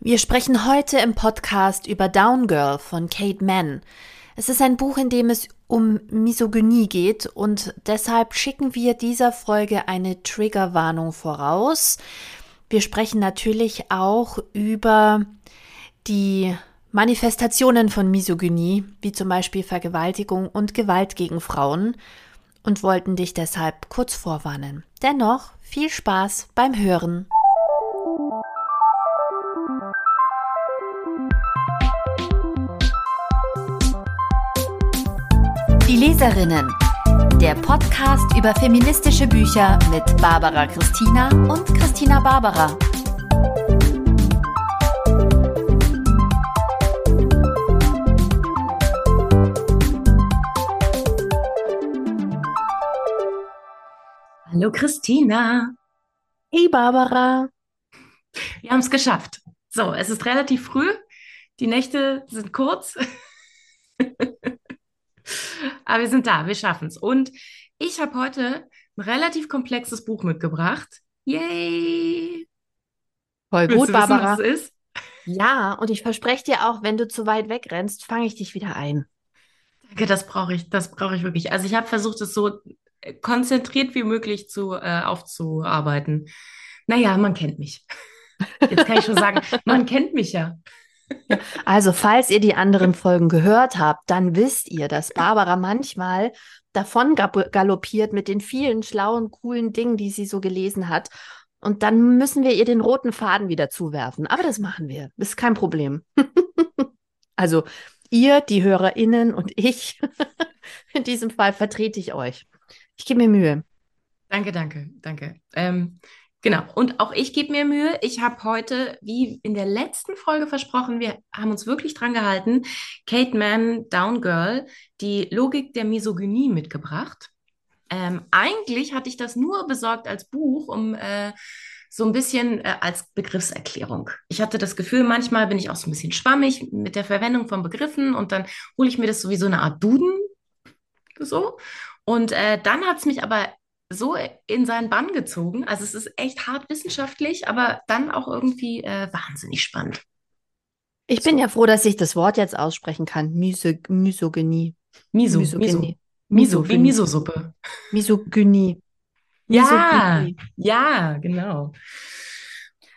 Wir sprechen heute im Podcast über Down Girl von Kate Mann. Es ist ein Buch, in dem es um Misogynie geht und deshalb schicken wir dieser Folge eine Triggerwarnung voraus. Wir sprechen natürlich auch über die Manifestationen von Misogynie, wie zum Beispiel Vergewaltigung und Gewalt gegen Frauen, und wollten dich deshalb kurz vorwarnen. Dennoch viel Spaß beim Hören. Die Leserinnen. Der Podcast über feministische Bücher mit Barbara Christina und Christina Barbara. Hallo Christina. Hey Barbara. Wir haben es geschafft. So, es ist relativ früh. Die Nächte sind kurz. Aber wir sind da, wir schaffen es. Und ich habe heute ein relativ komplexes Buch mitgebracht. Yay! Voll gut, Willst du Barbara. Wissen, was es ist? Ja, und ich verspreche dir auch, wenn du zu weit wegrennst, fange ich dich wieder ein. Danke, das brauche ich, das brauche ich wirklich. Also ich habe versucht, es so äh, konzentriert wie möglich zu äh, aufzuarbeiten. Naja, man kennt mich. Jetzt kann ich schon sagen, man kennt mich ja. Also, falls ihr die anderen Folgen gehört habt, dann wisst ihr, dass Barbara manchmal davon galoppiert mit den vielen schlauen, coolen Dingen, die sie so gelesen hat. Und dann müssen wir ihr den roten Faden wieder zuwerfen. Aber das machen wir. Ist kein Problem. also, ihr, die HörerInnen und ich, in diesem Fall vertrete ich euch. Ich gebe mir Mühe. Danke, danke, danke. Ähm, genau. Und auch ich gebe mir Mühe. Ich habe heute, wie in der letzten Folge versprochen, wir haben uns wirklich dran gehalten, Kate Mann, Down Girl, die Logik der Misogynie mitgebracht. Ähm, eigentlich hatte ich das nur besorgt als Buch, um äh, so ein bisschen äh, als Begriffserklärung. Ich hatte das Gefühl, manchmal bin ich auch so ein bisschen schwammig mit der Verwendung von Begriffen und dann hole ich mir das so wie so eine Art Duden. So. Und äh, dann hat es mich aber so in seinen Bann gezogen. Also es ist echt hart wissenschaftlich, aber dann auch irgendwie äh, wahnsinnig spannend. Ich bin ja froh, dass ich das Wort jetzt aussprechen kann. Miso Misogynie. Miso, Miso, Misogynie. Miso, wie Misogynie. Miso-Suppe. Misogynie. Ja, Misogynie. ja, genau.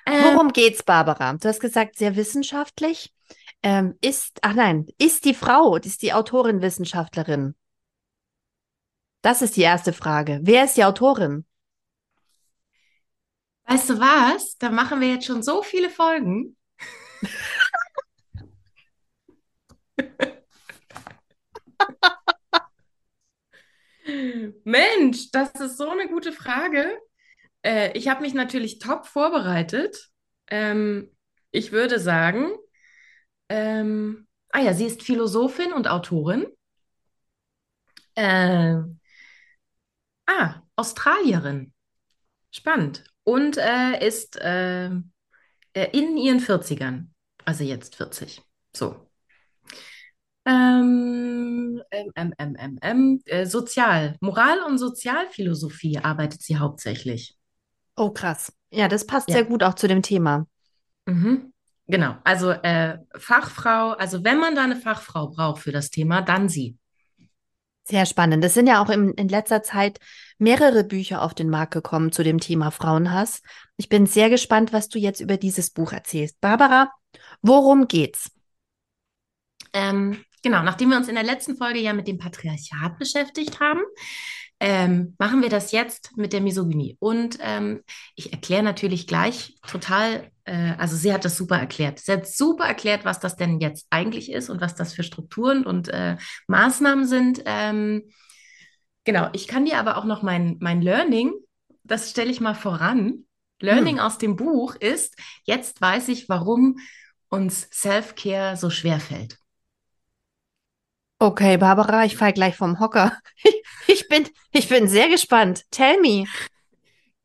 Äh, Worum geht's, Barbara? Du hast gesagt, sehr wissenschaftlich. Ähm, ist, ach nein, ist die Frau, ist die Autorin Wissenschaftlerin? Das ist die erste Frage. Wer ist die Autorin? weißt du was? Da machen wir jetzt schon so viele Folgen. Mensch, das ist so eine gute Frage. Äh, ich habe mich natürlich top vorbereitet. Ähm, ich würde sagen, ähm, ah ja, sie ist Philosophin und Autorin. Äh, ah, Australierin. Spannend. Und äh, ist äh, äh, in ihren 40ern. Also jetzt 40. So. Ähm, ähm, ähm, ähm, ähm, ähm, äh, Sozial, Moral- und Sozialphilosophie arbeitet sie hauptsächlich. Oh, krass. Ja, das passt Ja. sehr gut auch zu dem Thema. Mhm. Genau, also äh, Fachfrau, also wenn man da eine Fachfrau braucht für das Thema, dann sie. Sehr spannend. Es sind ja auch im, in letzter Zeit mehrere Bücher auf den Markt gekommen zu dem Thema Frauenhass. Ich bin sehr gespannt, was du jetzt über dieses Buch erzählst. Barbara, worum geht's? Ähm, genau, nachdem wir uns in der letzten Folge ja mit dem Patriarchat beschäftigt haben, ähm, machen wir das jetzt mit der Misogynie. Und ähm, ich erkläre natürlich gleich total, äh, also sie hat das super erklärt. Sie hat super erklärt, was das denn jetzt eigentlich ist und was das für Strukturen und äh, Maßnahmen sind. Ähm, genau, ich kann dir aber auch noch mein, mein Learning, das stelle ich mal voran. Learning aus dem Buch ist, jetzt weiß ich, warum uns Self-Care so schwer fällt. Okay, Barbara, ich fall gleich vom Hocker. Ich bin, ich bin sehr gespannt. Tell me.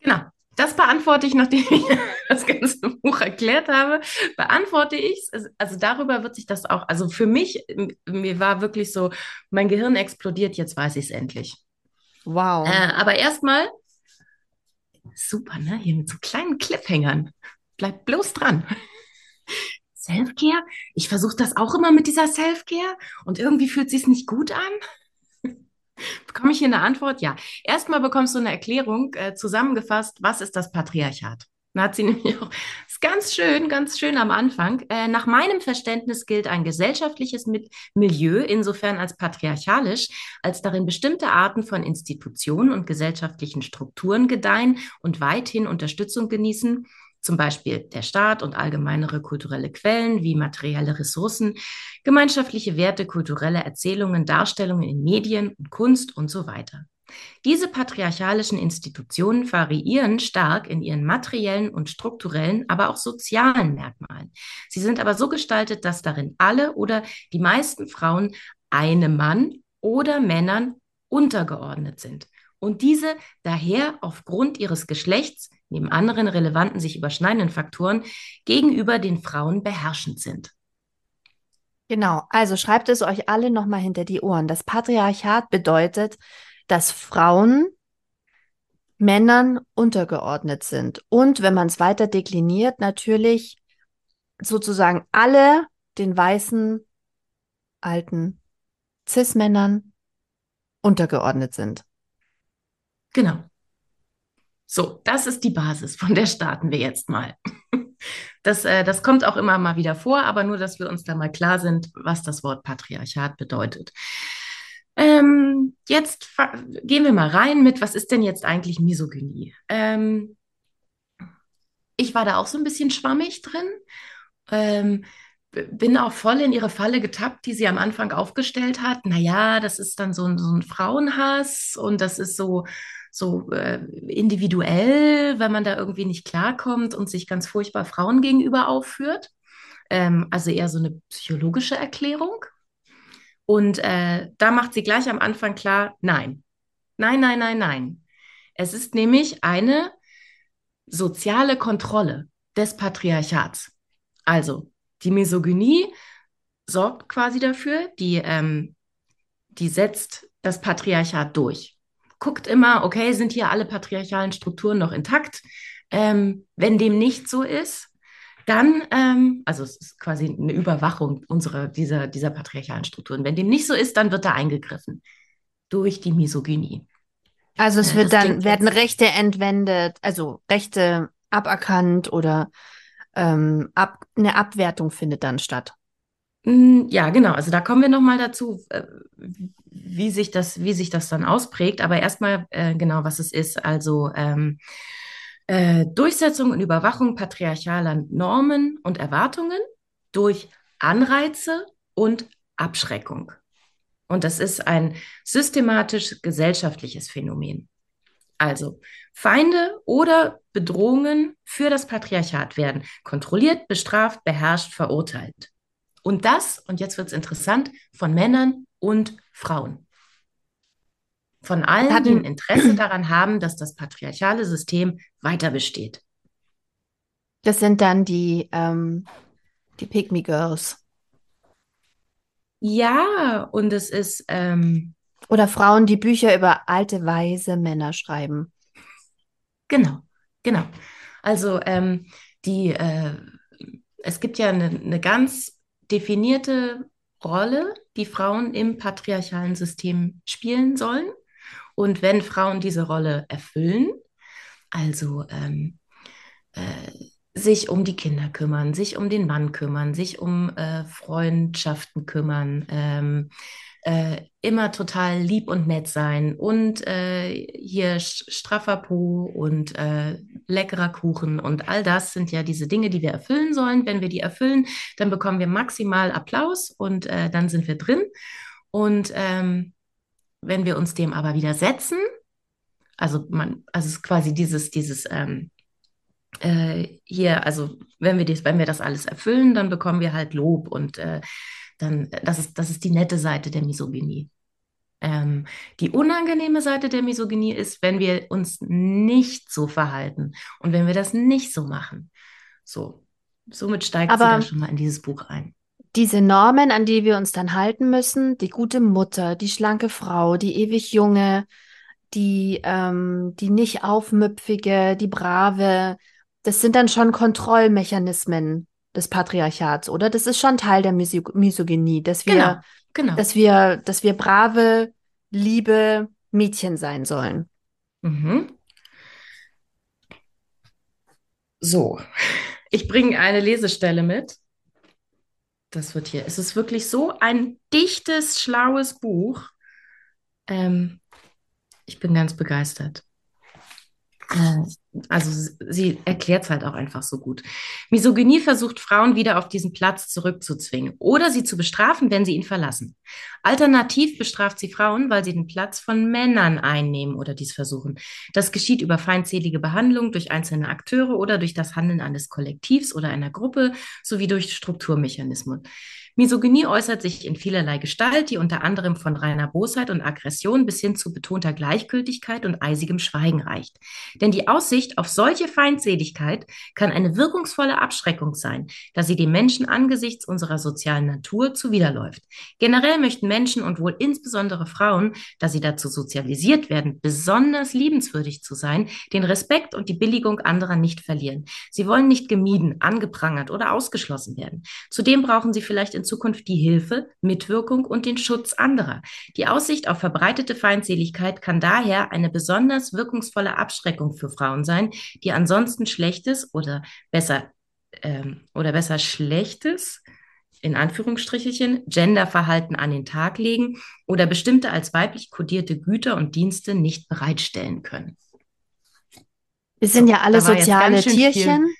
Genau, das beantworte ich, nachdem ich das ganze Buch erklärt habe, beantworte ich es. Also darüber wird sich das auch, also für mich, mir war wirklich so, mein Gehirn explodiert, jetzt weiß ich es endlich. Wow. Äh, aber erstmal, super, ne? Hier mit so kleinen Cliffhängern. Bleibt bloß dran. Selfcare? Ich versuche das auch immer mit dieser Selfcare und irgendwie fühlt sich nicht gut an. Bekomme ich hier eine Antwort? Ja. Erstmal bekommst du eine Erklärung äh, zusammengefasst, was ist das Patriarchat? Da hat sie nämlich auch, ist ganz schön, ganz schön am Anfang. Äh, nach meinem Verständnis gilt ein gesellschaftliches Milieu insofern als patriarchalisch, als darin bestimmte Arten von Institutionen und gesellschaftlichen Strukturen gedeihen und weithin Unterstützung genießen, zum Beispiel der Staat und allgemeinere kulturelle Quellen wie materielle Ressourcen, gemeinschaftliche Werte, kulturelle Erzählungen, Darstellungen in Medien und Kunst und so weiter. Diese patriarchalischen Institutionen variieren stark in ihren materiellen und strukturellen, aber auch sozialen Merkmalen. Sie sind aber so gestaltet, dass darin alle oder die meisten Frauen einem Mann oder Männern untergeordnet sind und diese daher aufgrund ihres Geschlechts neben anderen relevanten sich überschneidenden Faktoren gegenüber den Frauen beherrschend sind. Genau, also schreibt es euch alle nochmal hinter die Ohren. Das Patriarchat bedeutet, dass Frauen Männern untergeordnet sind. Und wenn man es weiter dekliniert, natürlich sozusagen alle den weißen, alten Cis-Männern untergeordnet sind. Genau. So, das ist die Basis, von der starten wir jetzt mal. Das, äh, das kommt auch immer mal wieder vor, aber nur, dass wir uns da mal klar sind, was das Wort Patriarchat bedeutet. Ähm, jetzt gehen wir mal rein mit, was ist denn jetzt eigentlich Misogynie? Ähm, ich war da auch so ein bisschen schwammig drin. Ähm, bin auch voll in ihre Falle getappt, die sie am Anfang aufgestellt hat. Naja, das ist dann so ein, so ein Frauenhass und das ist so, so äh, individuell, wenn man da irgendwie nicht klarkommt und sich ganz furchtbar Frauen gegenüber aufführt. Ähm, also eher so eine psychologische Erklärung. Und äh, da macht sie gleich am Anfang klar, nein, nein, nein, nein, nein. Es ist nämlich eine soziale Kontrolle des Patriarchats. Also die Misogynie sorgt quasi dafür, die, ähm, die setzt das Patriarchat durch. Guckt immer, okay, sind hier alle patriarchalen Strukturen noch intakt? Ähm, wenn dem nicht so ist, dann, ähm, also es ist quasi eine Überwachung unserer, dieser, dieser patriarchalen Strukturen. Wenn dem nicht so ist, dann wird da eingegriffen durch die Misogynie. Also es wird dann, werden Rechte entwendet, also Rechte aberkannt oder ähm, ab, eine Abwertung findet dann statt. Mm, ja, genau. Also da kommen wir nochmal dazu, äh, wie sich das, wie sich das dann ausprägt. Aber erstmal äh, genau, was es ist. Also ähm, äh, Durchsetzung und Überwachung patriarchaler Normen und Erwartungen durch Anreize und Abschreckung. Und das ist ein systematisch gesellschaftliches Phänomen. Also Feinde oder Bedrohungen für das Patriarchat werden kontrolliert, bestraft, beherrscht, verurteilt. Und das, und jetzt wird es interessant, von Männern und Frauen. Von allen, die ein Interesse daran haben, dass das patriarchale System weiter besteht. Das sind dann die, ähm, die Pygmy Girls. Ja, und es ist. Ähm, Oder Frauen, die Bücher über alte, weise Männer schreiben. Genau, genau. Also ähm, die, äh, es gibt ja eine, eine ganz definierte Rolle, die Frauen im patriarchalen System spielen sollen. Und wenn Frauen diese Rolle erfüllen, also ähm, äh, sich um die Kinder kümmern, sich um den Mann kümmern, sich um äh, Freundschaften kümmern, ähm, äh, immer total lieb und nett sein und äh, hier straffer Po und äh, leckerer Kuchen und all das sind ja diese Dinge, die wir erfüllen sollen. Wenn wir die erfüllen, dann bekommen wir maximal Applaus und äh, dann sind wir drin. Und ähm, wenn wir uns dem aber widersetzen, also man, also es ist quasi dieses, dieses ähm, äh, hier, also wenn wir das, wenn wir das alles erfüllen, dann bekommen wir halt Lob und äh, dann, das ist, das ist die nette Seite der Misogynie. Ähm, die unangenehme Seite der Misogynie ist, wenn wir uns nicht so verhalten und wenn wir das nicht so machen. So, somit steigt Aber sie da schon mal in dieses Buch ein diese Normen, an die wir uns dann halten müssen, die gute Mutter, die schlanke Frau, die ewig junge, die, ähm, die nicht aufmüpfige, die brave, das sind dann schon Kontrollmechanismen. Des Patriarchats, oder? Das ist schon Teil der Misog Misogynie, dass wir, Genau, genau. dass wir, dass wir brave, liebe Mädchen sein sollen. Mhm. So, ich bringe eine Lesestelle mit. Das wird hier. Es ist wirklich so ein dichtes, schlaues Buch. Ähm, ich bin ganz begeistert. Äh, Also sie erklärt es halt auch einfach so gut. Misogynie versucht Frauen wieder auf diesen Platz zurückzuzwingen oder sie zu bestrafen, wenn sie ihn verlassen. Alternativ bestraft sie Frauen, weil sie den Platz von Männern einnehmen oder dies versuchen. Das geschieht über feindselige Behandlung durch einzelne Akteure oder durch das Handeln eines Kollektivs oder einer Gruppe sowie durch Strukturmechanismen. Misogynie äußert sich in vielerlei Gestalt, die unter anderem von reiner Bosheit und Aggression bis hin zu betonter Gleichgültigkeit und eisigem Schweigen reicht. Denn die Aussicht auf solche Feindseligkeit kann eine wirkungsvolle Abschreckung sein, da sie dem Menschen angesichts unserer sozialen Natur zuwiderläuft. Generell möchten Menschen und wohl insbesondere Frauen, da sie dazu sozialisiert werden, besonders liebenswürdig zu sein, den Respekt und die Billigung anderer nicht verlieren. Sie wollen nicht gemieden, angeprangert oder ausgeschlossen werden. Zudem brauchen sie vielleicht in Zukunft die Hilfe, Mitwirkung und den Schutz anderer. Die Aussicht auf verbreitete Feindseligkeit kann daher eine besonders wirkungsvolle Abschreckung für Frauen sein, die ansonsten schlechtes oder besser ähm, oder besser schlechtes in Anführungsstrichelchen Genderverhalten an den Tag legen oder bestimmte als weiblich kodierte Güter und Dienste nicht bereitstellen können. Wir sind ja alle soziale Tierchen.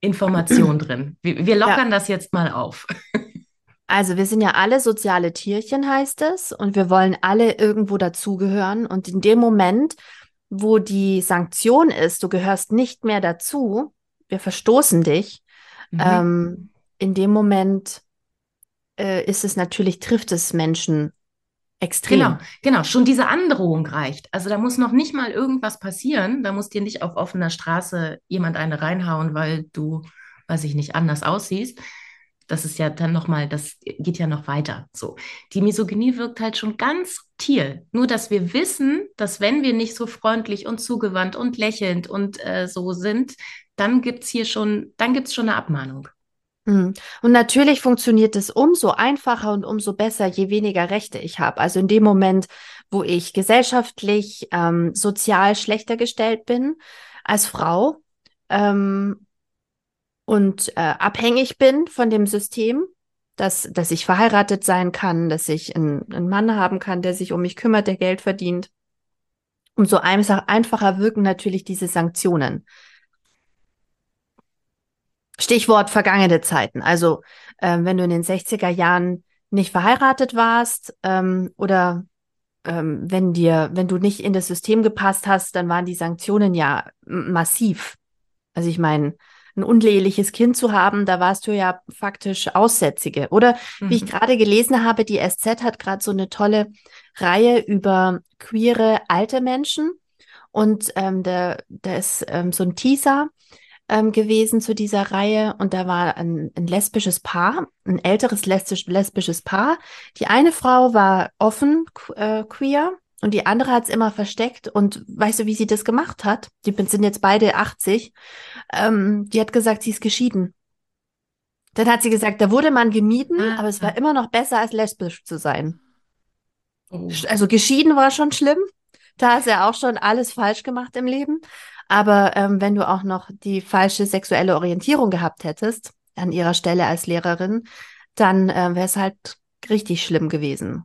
Information drin. Wir, wir lockern das jetzt mal auf. Also wir sind ja alle soziale Tierchen, heißt es, und wir wollen alle irgendwo dazugehören. Und in dem Moment, wo die Sanktion ist, du gehörst nicht mehr dazu, wir verstoßen dich, Mhm. ähm, in dem Moment äh, ist es natürlich, trifft es Menschen extrem. Genau, genau. Schon diese Androhung reicht. Also da muss noch nicht mal irgendwas passieren. Da muss dir nicht auf offener Straße jemand eine reinhauen, weil du, weiß ich nicht, anders aussiehst. Das ist ja dann noch mal, das geht ja noch weiter. So, die Misogynie wirkt halt schon ganz subtil. Nur, dass wir wissen, dass wenn wir nicht so freundlich und zugewandt und lächelnd und äh, so sind, dann gibt's hier schon, dann gibt's schon eine Abmahnung. Mhm. Und natürlich funktioniert es umso einfacher und umso besser, je weniger Rechte ich habe. Also in dem Moment, wo ich gesellschaftlich, ähm, sozial schlechter gestellt bin als Frau ähm, und äh, abhängig bin von dem System, dass, dass ich verheiratet sein kann, dass ich einen, einen Mann haben kann, der sich um mich kümmert, der Geld verdient, umso einfach, einfacher wirken natürlich diese Sanktionen. Stichwort vergangene Zeiten. Also, ähm, wenn du in den 60er Jahren nicht verheiratet warst ähm, oder ähm, wenn dir, wenn du nicht in das System gepasst hast, dann waren die Sanktionen ja massiv. Also ich meine, ein uneheliches Kind zu haben, da warst du ja faktisch Aussätzige. Oder wie ich Mhm. gerade gelesen habe, die SZ hat gerade so eine tolle Reihe über queere alte Menschen. Und ähm, da, da ist ähm, so ein Teaser ähm, gewesen zu dieser Reihe und da war ein, ein lesbisches Paar, ein älteres lesbisch, lesbisches Paar. Die eine Frau war offen äh, queer und die andere hat es immer versteckt. Und weißt du, wie sie das gemacht hat? Die sind jetzt beide 80. Ähm, die hat gesagt, sie ist geschieden. Dann hat sie gesagt, da wurde man gemieden, Ah. aber es war immer noch besser, als lesbisch zu sein. Oh. Also geschieden war schon schlimm. Da hast du ja auch schon alles falsch gemacht im Leben. Aber ähm, wenn du auch noch die falsche sexuelle Orientierung gehabt hättest, an ihrer Stelle als Lehrerin, dann äh, wäre es halt richtig schlimm gewesen.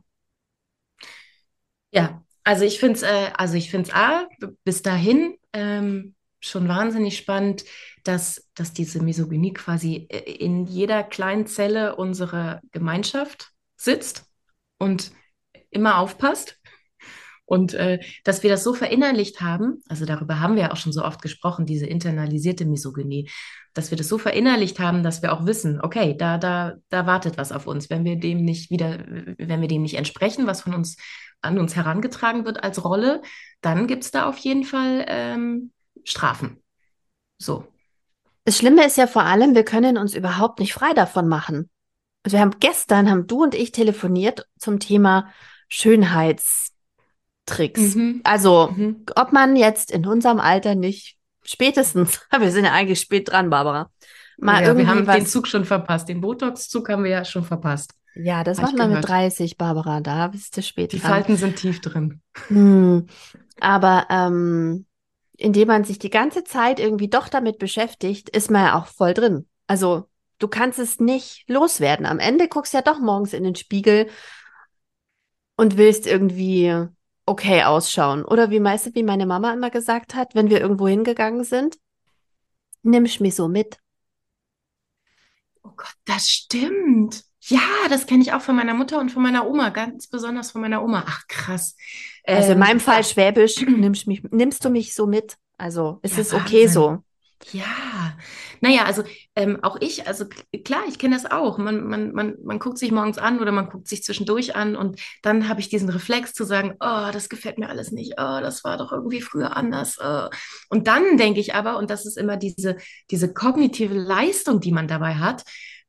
Ja, also ich finde es, äh, also ich finde es A, bis dahin ähm, schon wahnsinnig spannend, dass, dass diese Misogynie quasi äh, in jeder kleinen Zelle unserer Gemeinschaft sitzt und immer aufpasst. Und äh, dass wir das so verinnerlicht haben, also darüber haben wir ja auch schon so oft gesprochen, diese internalisierte Misogynie, dass wir das so verinnerlicht haben, dass wir auch wissen, okay, da, da, da wartet was auf uns, wenn wir dem nicht wieder, wenn wir dem nicht entsprechen, was von uns an uns herangetragen wird als Rolle, dann gibt es da auf jeden Fall ähm, Strafen. So. Das Schlimme ist ja vor allem, wir können uns überhaupt nicht frei davon machen. Also wir haben gestern, haben du und ich telefoniert zum Thema Schönheitstricks. Mhm. Also, Mhm. ob man jetzt in unserem Alter nicht spätestens, wir sind ja eigentlich spät dran, Barbara, mal ja, irgendwie wir haben den Zug schon verpasst. Den Botox-Zug haben wir ja schon verpasst. Ja, das macht man mit gehört. 30, Barbara. Da bist du spät Die dran. Falten sind tief drin. Hm. Aber ähm, indem man sich die ganze Zeit irgendwie doch damit beschäftigt, ist man ja auch voll drin. Also du kannst es nicht loswerden. Am Ende guckst du ja doch morgens in den Spiegel und willst irgendwie okay ausschauen. Oder wie meistens, wie meine Mama immer gesagt hat, wenn wir irgendwo hingegangen sind, nimmst mich so mit. Oh Gott, das stimmt. Ja, das kenne ich auch von meiner Mutter und von meiner Oma, ganz besonders von meiner Oma. Ach, krass. Also in Ähm, meinem Fall ja. Schwäbisch, nimmst mich, nimmst du mich so mit? Also es Ja, ist okay Wahnsinn. so. Ja, naja, also ähm, auch ich, also klar, ich kenne das auch. Man, man, man, man guckt sich morgens an oder man guckt sich zwischendurch an und dann habe ich diesen Reflex zu sagen, oh, das gefällt mir alles nicht, oh, das war doch irgendwie früher anders. Oh. Und dann denke ich aber, und das ist immer diese, diese kognitive Leistung, die man dabei hat,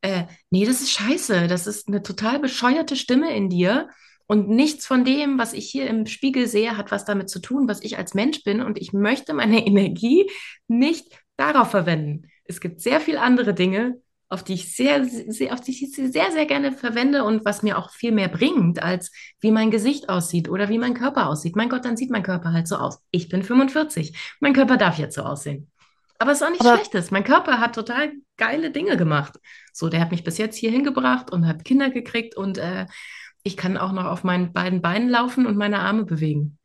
äh, nee, das ist scheiße, das ist eine total bescheuerte Stimme in dir. Und nichts von dem, was ich hier im Spiegel sehe, hat was damit zu tun, was ich als Mensch bin. Und ich möchte meine Energie nicht darauf verwenden. Es gibt sehr viele andere Dinge, auf die ich sehr, sehr, auf die ich sehr, sehr gerne verwende und was mir auch viel mehr bringt, als wie mein Gesicht aussieht oder wie mein Körper aussieht. Mein Gott, dann sieht mein Körper halt so aus. Ich bin 45. Mein Körper darf jetzt so aussehen. Aber es ist auch nichts Aber- Schlechtes. Mein Körper hat total geile Dinge gemacht. So, der hat mich bis jetzt hier hingebracht und hat Kinder gekriegt und äh, ich kann auch noch auf meinen beiden Beinen laufen und meine Arme bewegen.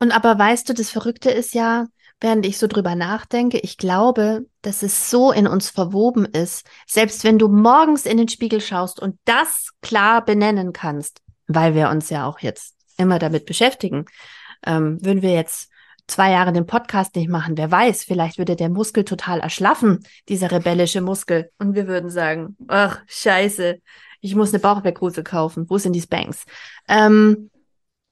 Und aber weißt du, das Verrückte ist ja, während ich so drüber nachdenke, ich glaube, dass es so in uns verwoben ist, selbst wenn du morgens in den Spiegel schaust und das klar benennen kannst, weil wir uns ja auch jetzt immer damit beschäftigen, ähm, würden wir jetzt zwei Jahre den Podcast nicht machen, wer weiß, vielleicht würde der Muskel total erschlaffen, dieser rebellische Muskel, und wir würden sagen, ach, scheiße, ich muss eine Bauchweckrose kaufen, wo sind die Spanks? Ähm,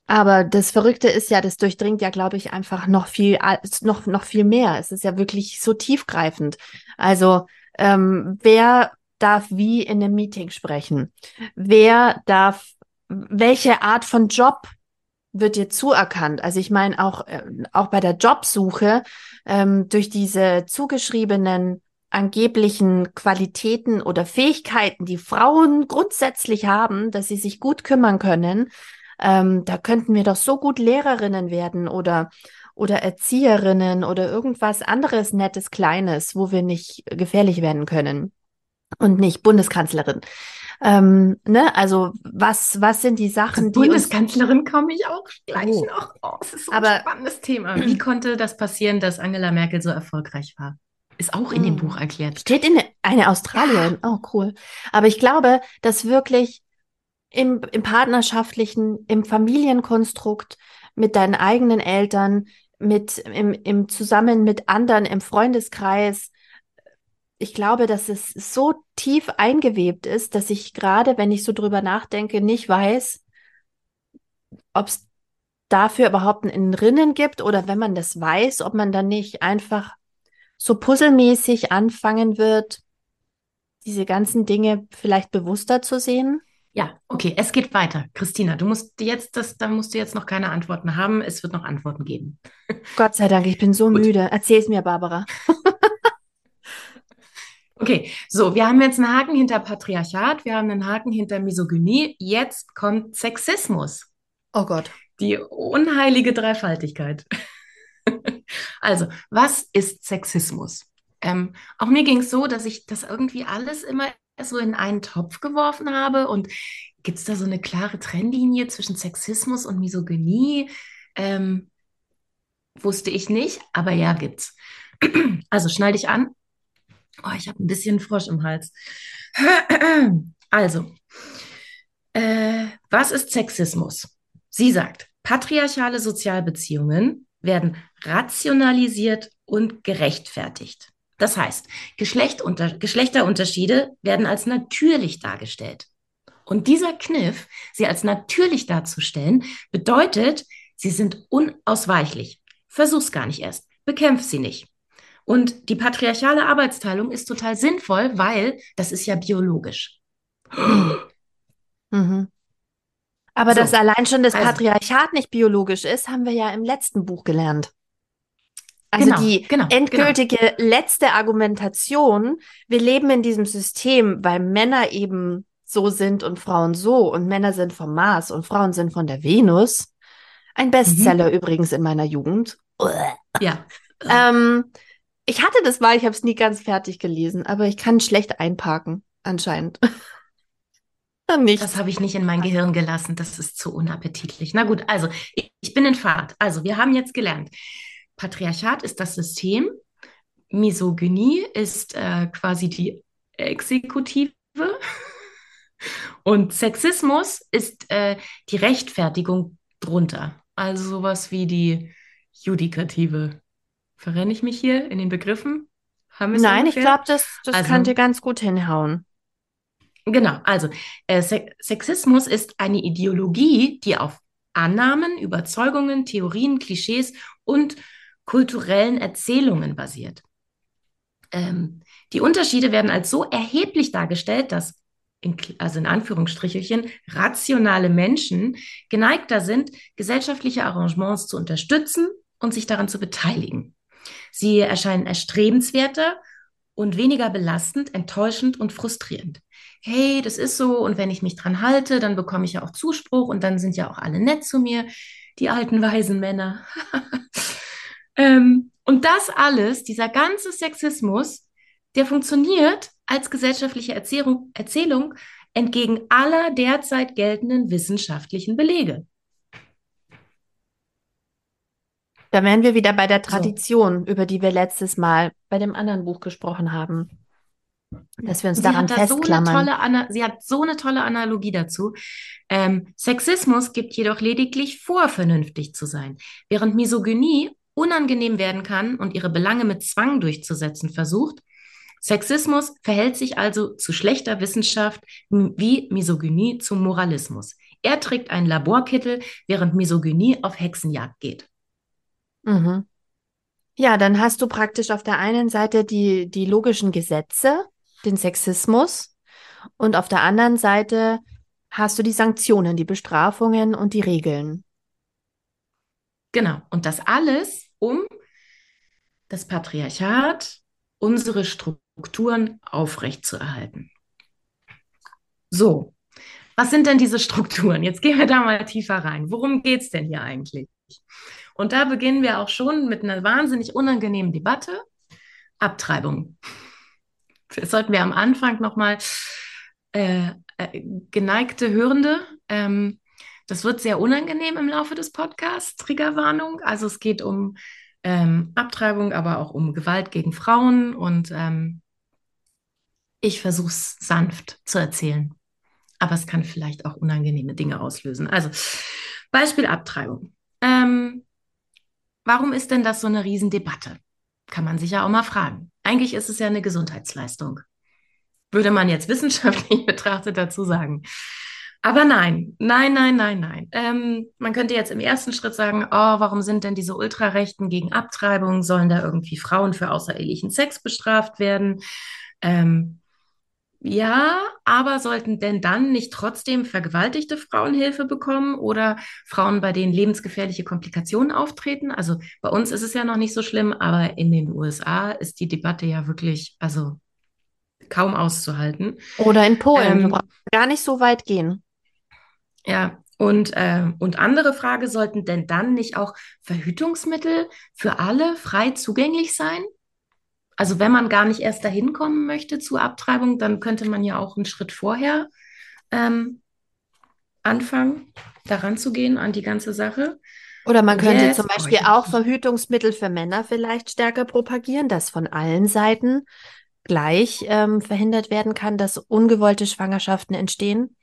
aber das Verrückte ist ja, das durchdringt ja, glaube ich, einfach noch viel, noch, noch viel mehr. Es ist ja wirklich so tiefgreifend. Also, ähm, wer darf wie in einem Meeting sprechen? Wer darf, welche Art von Job wird dir zuerkannt? Also ich meine auch, äh, auch bei der Jobsuche, ähm, durch diese zugeschriebenen angeblichen Qualitäten oder Fähigkeiten, die Frauen grundsätzlich haben, dass sie sich gut kümmern können, ähm, da könnten wir doch so gut Lehrerinnen werden oder, oder Erzieherinnen oder irgendwas anderes Nettes, Kleines, wo wir nicht gefährlich werden können und nicht Bundeskanzlerin. Ähm, ne? Also was, was sind die Sachen, die Bundeskanzlerin komme ich auch gleich Oh. noch. Oh, es ist so Aber- ein spannendes Thema. Wie konnte das passieren, dass Angela Merkel so erfolgreich war? Ist auch in dem Mm. Buch erklärt. steht in eine Australierin. Oh, cool. Aber ich glaube, dass wirklich im, im partnerschaftlichen, im Familienkonstrukt mit deinen eigenen Eltern, mit, im, im Zusammen mit anderen, im Freundeskreis, ich glaube, dass es so tief eingewebt ist, dass ich gerade, wenn ich so drüber nachdenke, nicht weiß, ob es dafür überhaupt ein Rinnen gibt oder wenn man das weiß, ob man dann nicht einfach so puzzelmäßig anfangen wird, diese ganzen Dinge vielleicht bewusster zu sehen. Ja, okay, es geht weiter. Christina, du musst jetzt das, da musst du jetzt noch keine Antworten haben. Es wird noch Antworten geben. Gott sei Dank, ich bin so Gut. müde. Erzähl's mir, Barbara. Okay, so, wir haben jetzt einen Haken hinter Patriarchat, wir haben einen Haken hinter Misogynie. Jetzt kommt Sexismus. Oh Gott. Die unheilige Dreifaltigkeit. Also, was ist Sexismus? Ähm, auch mir ging es so, dass ich das irgendwie alles immer so in einen Topf geworfen habe. Und gibt es da so eine klare Trennlinie zwischen Sexismus und Misogynie? Ähm, wusste ich nicht, aber ja, gibt's. Also, schnall dich an. Oh, ich habe ein bisschen Frosch im Hals. Also, äh, was ist Sexismus? Sie sagt, patriarchale Sozialbeziehungen werden rationalisiert und gerechtfertigt. Das heißt, Geschlechtunter Geschlechterunterschiede werden als natürlich dargestellt. Und dieser Kniff, sie als natürlich darzustellen, bedeutet, sie sind unausweichlich. Versuch's gar nicht erst. Bekämpf sie nicht. Und die patriarchale Arbeitsteilung ist total sinnvoll, weil das ist ja biologisch. Mhm. Aber So, dass allein schon das also- Patriarchat nicht biologisch ist, haben wir ja im letzten Buch gelernt. Also Genau, die genau, endgültige letzte Argumentation, wir leben in diesem System, weil Männer eben so sind und Frauen so und Männer sind vom Mars und Frauen sind von der Venus. Ein Bestseller übrigens in meiner Jugend. Ja. Ähm, ich hatte das mal, ich habe es nie ganz fertig gelesen, aber ich kann schlecht einparken, anscheinend. Nicht. Das habe ich nicht in mein Gehirn gelassen. Das ist zu unappetitlich. Na gut, also ich, ich bin in Fahrt. Also wir haben jetzt gelernt, Patriarchat ist das System, Misogynie ist äh, quasi die Exekutive und Sexismus ist äh, die Rechtfertigung drunter. Also sowas wie die Judikative. Verrenne ich mich hier in den Begriffen? Nein, ich ungefähr? glaube, das, das Also- könnte ganz gut hinhauen. Genau, also äh, Se Sexismus ist eine Ideologie, die auf Annahmen, Überzeugungen, Theorien, Klischees und kulturellen Erzählungen basiert. Ähm, die Unterschiede werden als so erheblich dargestellt, dass, in, also in Anführungsstrichelchen, rationale Menschen geneigter sind, gesellschaftliche Arrangements zu unterstützen und sich daran zu beteiligen. Sie erscheinen erstrebenswerter und weniger belastend, enttäuschend und frustrierend hey, das ist so und wenn ich mich dran halte, dann bekomme ich ja auch Zuspruch und dann sind ja auch alle nett zu mir, die alten weisen Männer. ähm, und das alles, dieser ganze Sexismus, der funktioniert als gesellschaftliche Erzählung, Erzählung entgegen aller derzeit geltenden wissenschaftlichen Belege. Da wären wir wieder bei der Tradition, über die wir letztes Mal bei dem anderen Buch gesprochen haben. Dass wir uns Sie daran hat da so eine festklammern. tolle, Ana sie hat so eine tolle Analogie dazu. Ähm, Sexismus gibt jedoch lediglich vor, vernünftig zu sein, während Misogynie unangenehm werden kann und ihre Belange mit Zwang durchzusetzen versucht. Sexismus verhält sich also zu schlechter Wissenschaft wie Misogynie zum Moralismus. Er trägt einen Laborkittel, während Misogynie auf Hexenjagd geht. Mhm. Ja, dann hast du praktisch auf der einen Seite die, die logischen Gesetze, den Sexismus, und auf der anderen Seite hast du die Sanktionen, die Bestrafungen und die Regeln. Genau. Und das alles, um das Patriarchat, unsere Strukturen aufrechtzuerhalten. So, was sind denn diese Strukturen? Jetzt gehen wir da mal tiefer rein. Worum geht es denn hier eigentlich? Und da beginnen wir auch schon mit einer wahnsinnig unangenehmen Debatte. Abtreibung. Das sollten wir am Anfang nochmal äh, äh, geneigte Hörende. Ähm, das wird sehr unangenehm im Laufe des Podcasts, Triggerwarnung. Also es geht um ähm, Abtreibung, aber auch um Gewalt gegen Frauen. Und ähm, ich versuche es sanft zu erzählen. Aber es kann vielleicht auch unangenehme Dinge auslösen. Also Beispiel Abtreibung. Ähm, warum ist denn das so eine Riesendebatte? Kann man sich ja auch mal fragen. Eigentlich ist es ja eine Gesundheitsleistung. Würde man jetzt wissenschaftlich betrachtet dazu sagen. Aber nein, nein, nein, nein, nein. Ähm, man könnte jetzt im ersten Schritt sagen, oh, warum sind denn diese Ultrarechten gegen Abtreibung? Sollen da irgendwie Frauen für außerehelichen Sex bestraft werden? Ähm, ja, aber sollten denn dann nicht trotzdem vergewaltigte Frauen Hilfe bekommen oder Frauen, bei denen lebensgefährliche Komplikationen auftreten? Also bei uns ist es ja noch nicht so schlimm, aber in den USA ist die Debatte ja wirklich, also kaum auszuhalten. Oder in Polen. Ähm, gar nicht so weit gehen. Ja, und, äh, und andere Frage, sollten denn dann nicht auch Verhütungsmittel für alle frei zugänglich sein? Also wenn man gar nicht erst dahin kommen möchte zu Abtreibung, dann könnte man ja auch einen Schritt vorher ähm, anfangen, daran zu gehen an die ganze Sache. Oder man könnte jetzt zum brauche Beispiel auch. Verhütungsmittel für Männer vielleicht stärker propagieren, dass von allen Seiten gleich ähm, verhindert werden kann, dass ungewollte Schwangerschaften entstehen.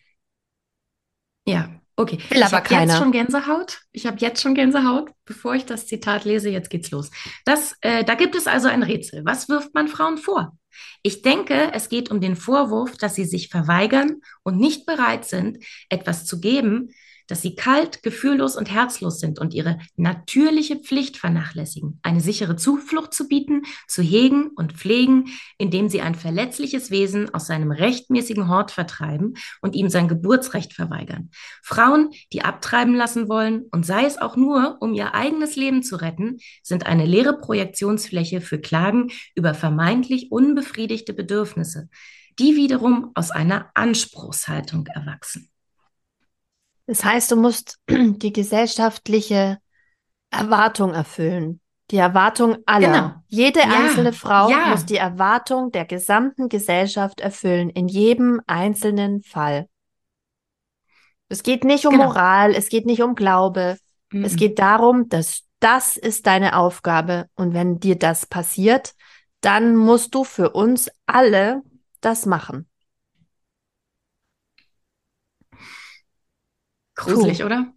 Ja, okay. Will Ich habe jetzt schon Gänsehaut. Ich habe jetzt schon Gänsehaut, bevor ich das Zitat lese. Jetzt geht's los. Das, äh, da gibt es also ein Rätsel. Was wirft man Frauen vor? Ich denke, es geht um den Vorwurf, dass sie sich verweigern und nicht bereit sind, etwas zu geben, dass sie kalt, gefühllos und herzlos sind und ihre natürliche Pflicht vernachlässigen, eine sichere Zuflucht zu bieten, zu hegen und pflegen, indem sie ein verletzliches Wesen aus seinem rechtmäßigen Hort vertreiben und ihm sein Geburtsrecht verweigern. Frauen, die abtreiben lassen wollen, und sei es auch nur, um ihr eigenes Leben zu retten, sind eine leere Projektionsfläche für Klagen über vermeintlich unbefriedigte Bedürfnisse, die wiederum aus einer Anspruchshaltung erwachsen. Das heißt, du musst die gesellschaftliche Erwartung erfüllen. Die Erwartung aller. Genau. Jede ja, einzelne Frau ja. muss die Erwartung der gesamten Gesellschaft erfüllen, in jedem einzelnen Fall. Es geht nicht um genau. Moral, es geht nicht um Glaube. Mhm. Es geht darum, dass das ist deine Aufgabe. Und wenn dir das passiert, dann musst du für uns alle das machen. Gruselig, Puh. oder?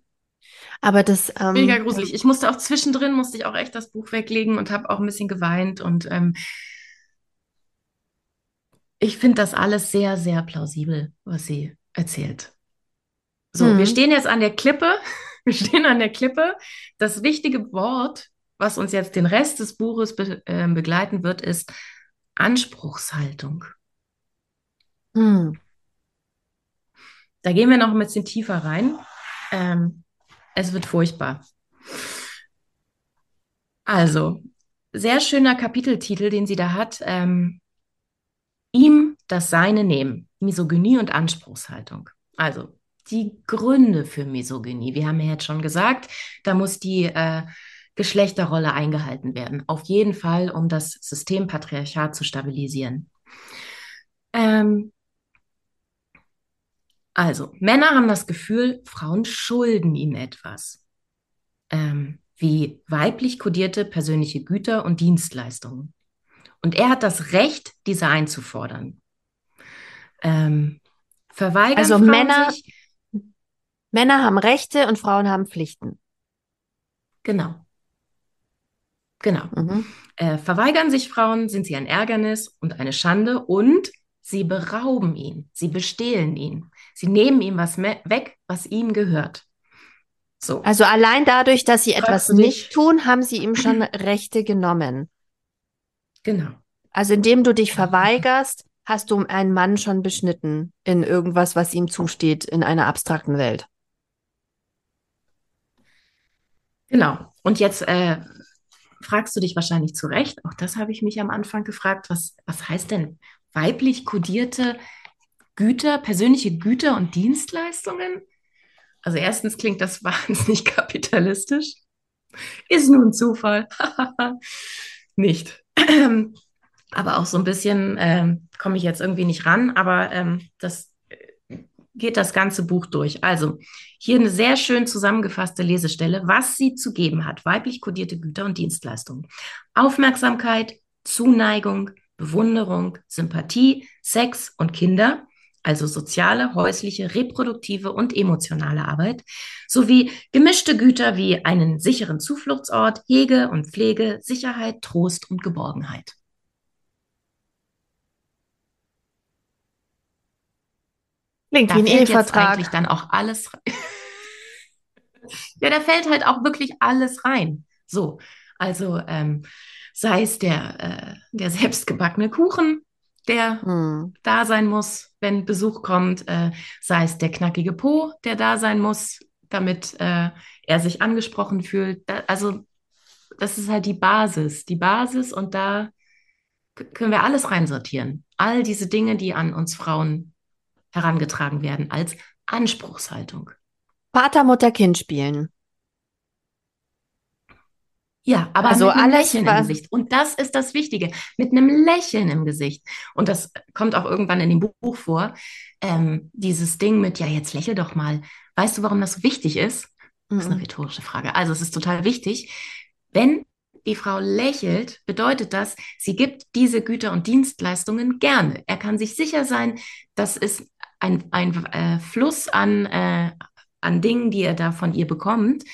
Aber das ähm, mega gruselig. Ich musste auch zwischendrin musste ich auch echt das Buch weglegen und habe auch ein bisschen geweint und ähm, ich finde das alles sehr sehr plausibel, was sie erzählt. So, mhm. wir stehen jetzt an der Klippe. Wir stehen an der Klippe. Das wichtige Wort, was uns jetzt den Rest des Buches be äh, begleiten wird, ist Anspruchshaltung. Mhm. Da gehen wir noch ein bisschen tiefer rein. Ähm, es wird furchtbar. Also, sehr schöner Kapiteltitel, den sie da hat. Ähm, ihm das Seine nehmen. Misogynie und Anspruchshaltung. Also, die Gründe für Misogynie. Wir haben ja jetzt schon gesagt, da muss die äh, Geschlechterrolle eingehalten werden. Auf jeden Fall, um das System Patriarchat zu stabilisieren. Ähm, also, Männer haben das Gefühl, Frauen schulden ihnen etwas. Ähm, wie weiblich kodierte persönliche Güter und Dienstleistungen. Und er hat das Recht, diese einzufordern. Ähm, verweigern also Frauen Männer, sich, Männer haben Rechte und Frauen haben Pflichten. Genau. Genau. Mhm. Äh, verweigern sich Frauen, sind sie ein Ärgernis und eine Schande und sie berauben ihn, sie bestehlen ihn, sie nehmen ihm was weg, was ihm gehört. So. Also allein dadurch, dass sie etwas nicht tun, haben sie ihm schon Rechte genommen. Genau. Also indem du dich verweigerst, hast du einen Mann schon beschnitten in irgendwas, was ihm zusteht in einer abstrakten Welt. Genau. Und jetzt äh, fragst du dich wahrscheinlich zu Recht, auch das habe ich mich am Anfang gefragt, was, was heißt denn weiblich kodierte Güter, persönliche Güter und Dienstleistungen? Also erstens klingt das wahnsinnig kapitalistisch. Ist nun Zufall. nicht. aber auch so ein bisschen ähm, komme ich jetzt irgendwie nicht ran, aber ähm, das geht das ganze Buch durch. Also hier eine sehr schön zusammengefasste Lesestelle, was sie zu geben hat. Weiblich kodierte Güter und Dienstleistungen. Aufmerksamkeit, Zuneigung, Bewunderung, Sympathie, Sex und Kinder, also soziale, häusliche, reproduktive und emotionale Arbeit, sowie gemischte Güter wie einen sicheren Zufluchtsort, Hege und Pflege, Sicherheit, Trost und Geborgenheit. Klingt da wie ein Ehevertrag. eigentlich dann auch alles rein. ja, da fällt halt auch wirklich alles rein. So, also ähm, sei es der, äh, der selbstgebackene Kuchen, der hm. da sein muss, wenn Besuch kommt, äh, sei es der knackige Po, der da sein muss, damit äh, er sich angesprochen fühlt. Da, also das ist halt die Basis, die Basis und da können wir alles reinsortieren. All diese Dinge, die an uns Frauen herangetragen werden als Anspruchshaltung. Vater, Mutter, Kind spielen. Ja, aber also mit einem Lächeln im Gesicht. Und das ist das Wichtige, mit einem Lächeln im Gesicht. Und das kommt auch irgendwann in dem Buch vor. Ähm, dieses Ding mit, ja, jetzt lächel doch mal. Weißt du, warum das so wichtig ist? Das ist eine mhm. rhetorische Frage. Also es ist total wichtig. Wenn die Frau lächelt, bedeutet das, sie gibt diese Güter und Dienstleistungen gerne. Er kann sich sicher sein, dass es ein, ein äh, Fluss an, äh, an Dingen, die er da von ihr bekommt.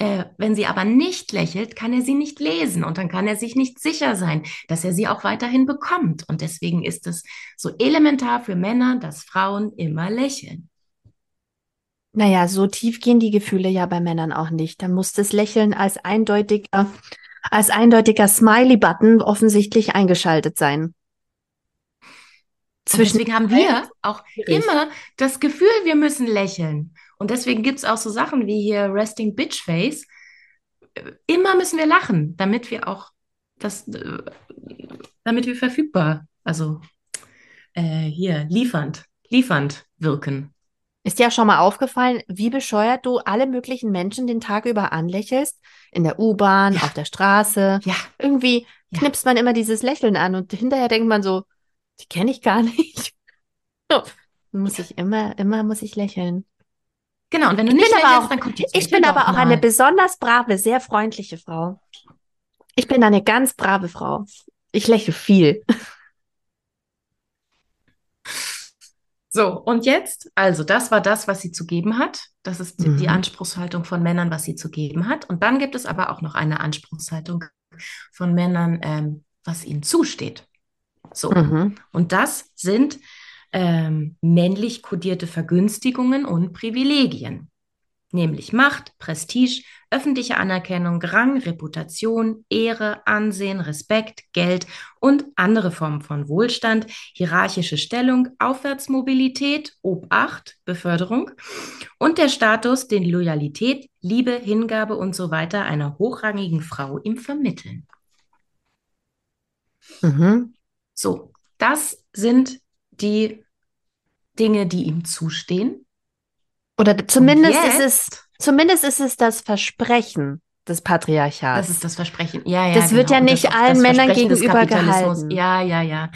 Äh, wenn sie aber nicht lächelt, kann er sie nicht lesen und dann kann er sich nicht sicher sein, dass er sie auch weiterhin bekommt. Und deswegen ist es so elementar für Männer, dass Frauen immer lächeln. Naja, so tief gehen die Gefühle ja bei Männern auch nicht. Da muss das Lächeln als eindeutiger, als eindeutiger Smiley-Button offensichtlich eingeschaltet sein. Und deswegen haben wir auch immer das Gefühl, wir müssen lächeln. Und deswegen gibt es auch so Sachen wie hier Resting Bitch Face. Immer müssen wir lachen, damit wir auch das, äh, damit wir verfügbar, also äh, hier liefernd, liefernd wirken. Ist dir auch schon mal aufgefallen, wie bescheuert du alle möglichen Menschen den Tag über anlächelst? In der U-Bahn, ja. auf der Straße. Ja. Irgendwie ja. knipst man immer dieses Lächeln an und hinterher denkt man so, die kenne ich gar nicht. muss ich immer, immer muss ich lächeln. Genau, und wenn du ich nicht lächelst, auch, dann kommt die Ich bin aber auch mal. eine besonders brave, sehr freundliche Frau. Ich bin eine ganz brave Frau. Ich lächle viel. So, und jetzt, also das war das, was sie zu geben hat. Das ist mhm. die Anspruchshaltung von Männern, was sie zu geben hat. Und dann gibt es aber auch noch eine Anspruchshaltung von Männern, ähm, was ihnen zusteht. So, mhm. und das sind ähm, männlich kodierte Vergünstigungen und Privilegien nämlich Macht, Prestige, öffentliche Anerkennung, Rang, Reputation, Ehre, Ansehen, Respekt, Geld und andere Formen von Wohlstand, hierarchische Stellung, Aufwärtsmobilität, Obacht, Beförderung und der Status, den Loyalität, Liebe, Hingabe und so weiter einer hochrangigen Frau ihm vermitteln. Mhm. So, das sind die Dinge, die ihm zustehen. Oder zumindest ist es, zumindest ist es das Versprechen des Patriarchats. Das ist das Versprechen. Ja, ja. Das genau. wird ja nicht das, allen das Männern gegenüber gehalten. Ja, ja, ja.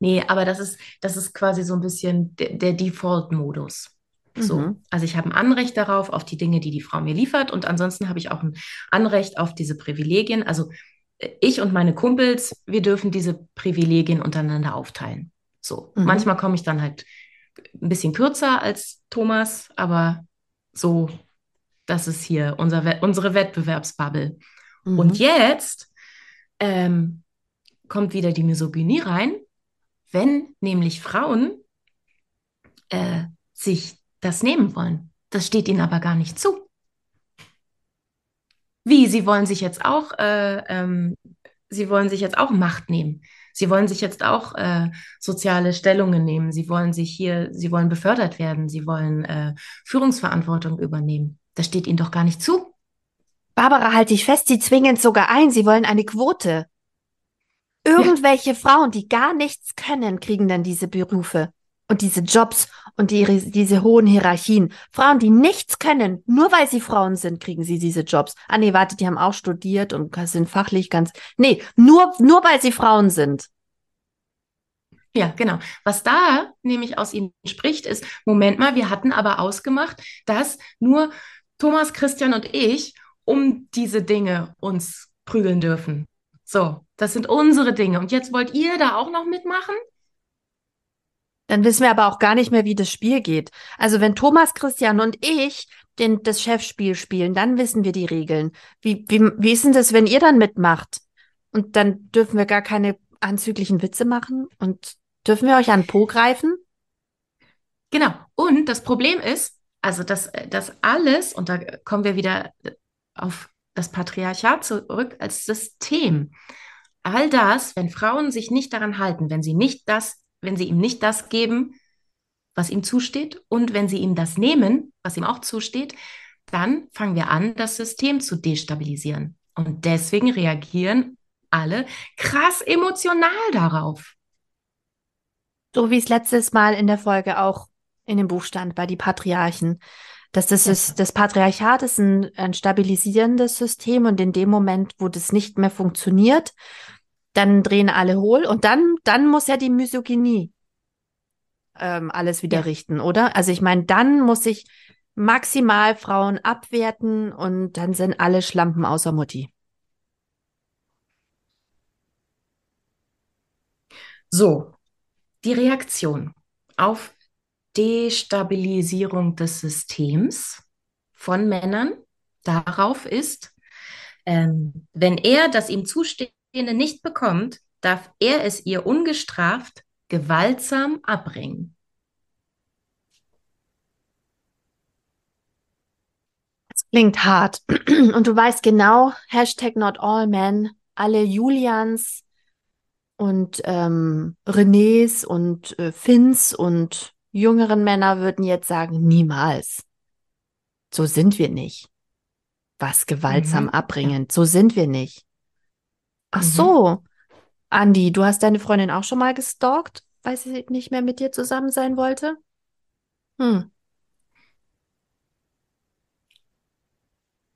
Nee, aber das ist, das ist quasi so ein bisschen der, der Default-Modus. So. Mhm. Also ich habe ein Anrecht darauf, auf die Dinge, die die Frau mir liefert. Und ansonsten habe ich auch ein Anrecht auf diese Privilegien. Also äh, ich und meine Kumpels, wir dürfen diese Privilegien untereinander aufteilen. So. Mhm. Manchmal komme ich dann halt ein bisschen kürzer als Thomas, aber so, das ist hier unser, unsere Wettbewerbsbubble. Mhm. Und jetzt ähm, kommt wieder die Misogynie rein, wenn nämlich Frauen äh, sich das nehmen wollen. Das steht ihnen aber gar nicht zu. Wie, sie wollen sich jetzt auch, äh, ähm, sie wollen sich jetzt auch Macht nehmen. Sie wollen sich jetzt auch äh, soziale Stellungen nehmen. Sie wollen sich hier, sie wollen befördert werden. Sie wollen äh, Führungsverantwortung übernehmen. Das steht ihnen doch gar nicht zu. Barbara, halte ich fest, sie zwingen es sogar ein. Sie wollen eine Quote. Irgendwelche ja. Frauen, die gar nichts können, kriegen dann diese Berufe und diese Jobs und die, diese hohen Hierarchien. Frauen, die nichts können, nur weil sie Frauen sind, kriegen sie diese Jobs. Ah nee, warte, die haben auch studiert und sind fachlich ganz. Nee, nur, nur weil sie Frauen sind. Ja, genau. Was da nämlich aus ihnen spricht, ist, Moment mal, wir hatten aber ausgemacht, dass nur Thomas, Christian und ich um diese Dinge uns prügeln dürfen. So, das sind unsere Dinge. Und jetzt wollt ihr da auch noch mitmachen? Dann wissen wir aber auch gar nicht mehr, wie das Spiel geht. Also wenn Thomas, Christian und ich den, das Chefspiel spielen, dann wissen wir die Regeln. Wie, wie, wie ist denn das, wenn ihr dann mitmacht? Und dann dürfen wir gar keine anzüglichen Witze machen? Und dürfen wir euch an Po greifen? Genau. Und das Problem ist, also das, das alles, und da kommen wir wieder auf das Patriarchat zurück als System. All das, wenn Frauen sich nicht daran halten, wenn sie nicht das wenn sie ihm nicht das geben, was ihm zusteht, und wenn sie ihm das nehmen, was ihm auch zusteht, dann fangen wir an, das System zu destabilisieren. Und deswegen reagieren alle krass emotional darauf. So wie es letztes Mal in der Folge auch in dem Buch stand bei die Patriarchen. Dass das, ist, das Patriarchat ist ein, ein stabilisierendes System und in dem Moment, wo das nicht mehr funktioniert, dann drehen alle hohl und dann, dann muss ja die Misogynie ähm, alles wieder ja. richten, oder? Also ich meine, dann muss ich maximal Frauen abwerten und dann sind alle Schlampen außer Mutti. So, die Reaktion auf Destabilisierung des Systems von Männern darauf ist, ähm, wenn er das ihm zusteht, nicht bekommt, darf er es ihr ungestraft gewaltsam abbringen. Klingt hart. Und du weißt genau, Hashtag not all men, alle Julians und ähm, Renés und äh, Finns und jüngeren Männer würden jetzt sagen, niemals. So sind wir nicht. Was gewaltsam Mhm. abbringend, so sind wir nicht. Ach Mhm. so, Andi, du hast deine Freundin auch schon mal gestalkt, weil sie nicht mehr mit dir zusammen sein wollte? Hm.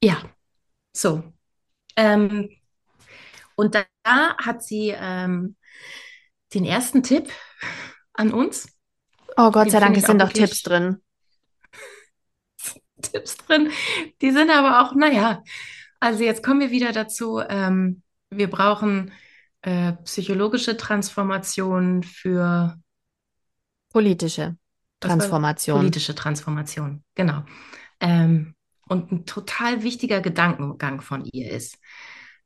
Ja, so. Ähm, und da, hat sie ähm, den ersten Tipp an uns. Oh Gott Den sei Dank, es sind doch Tipps drin. Tipps drin. Die sind aber auch, naja, also jetzt kommen wir wieder dazu. Ähm, wir brauchen äh, psychologische Transformation für Politische Transformation. Politische Transformation, genau. Ähm, und ein total wichtiger Gedankengang von ihr ist,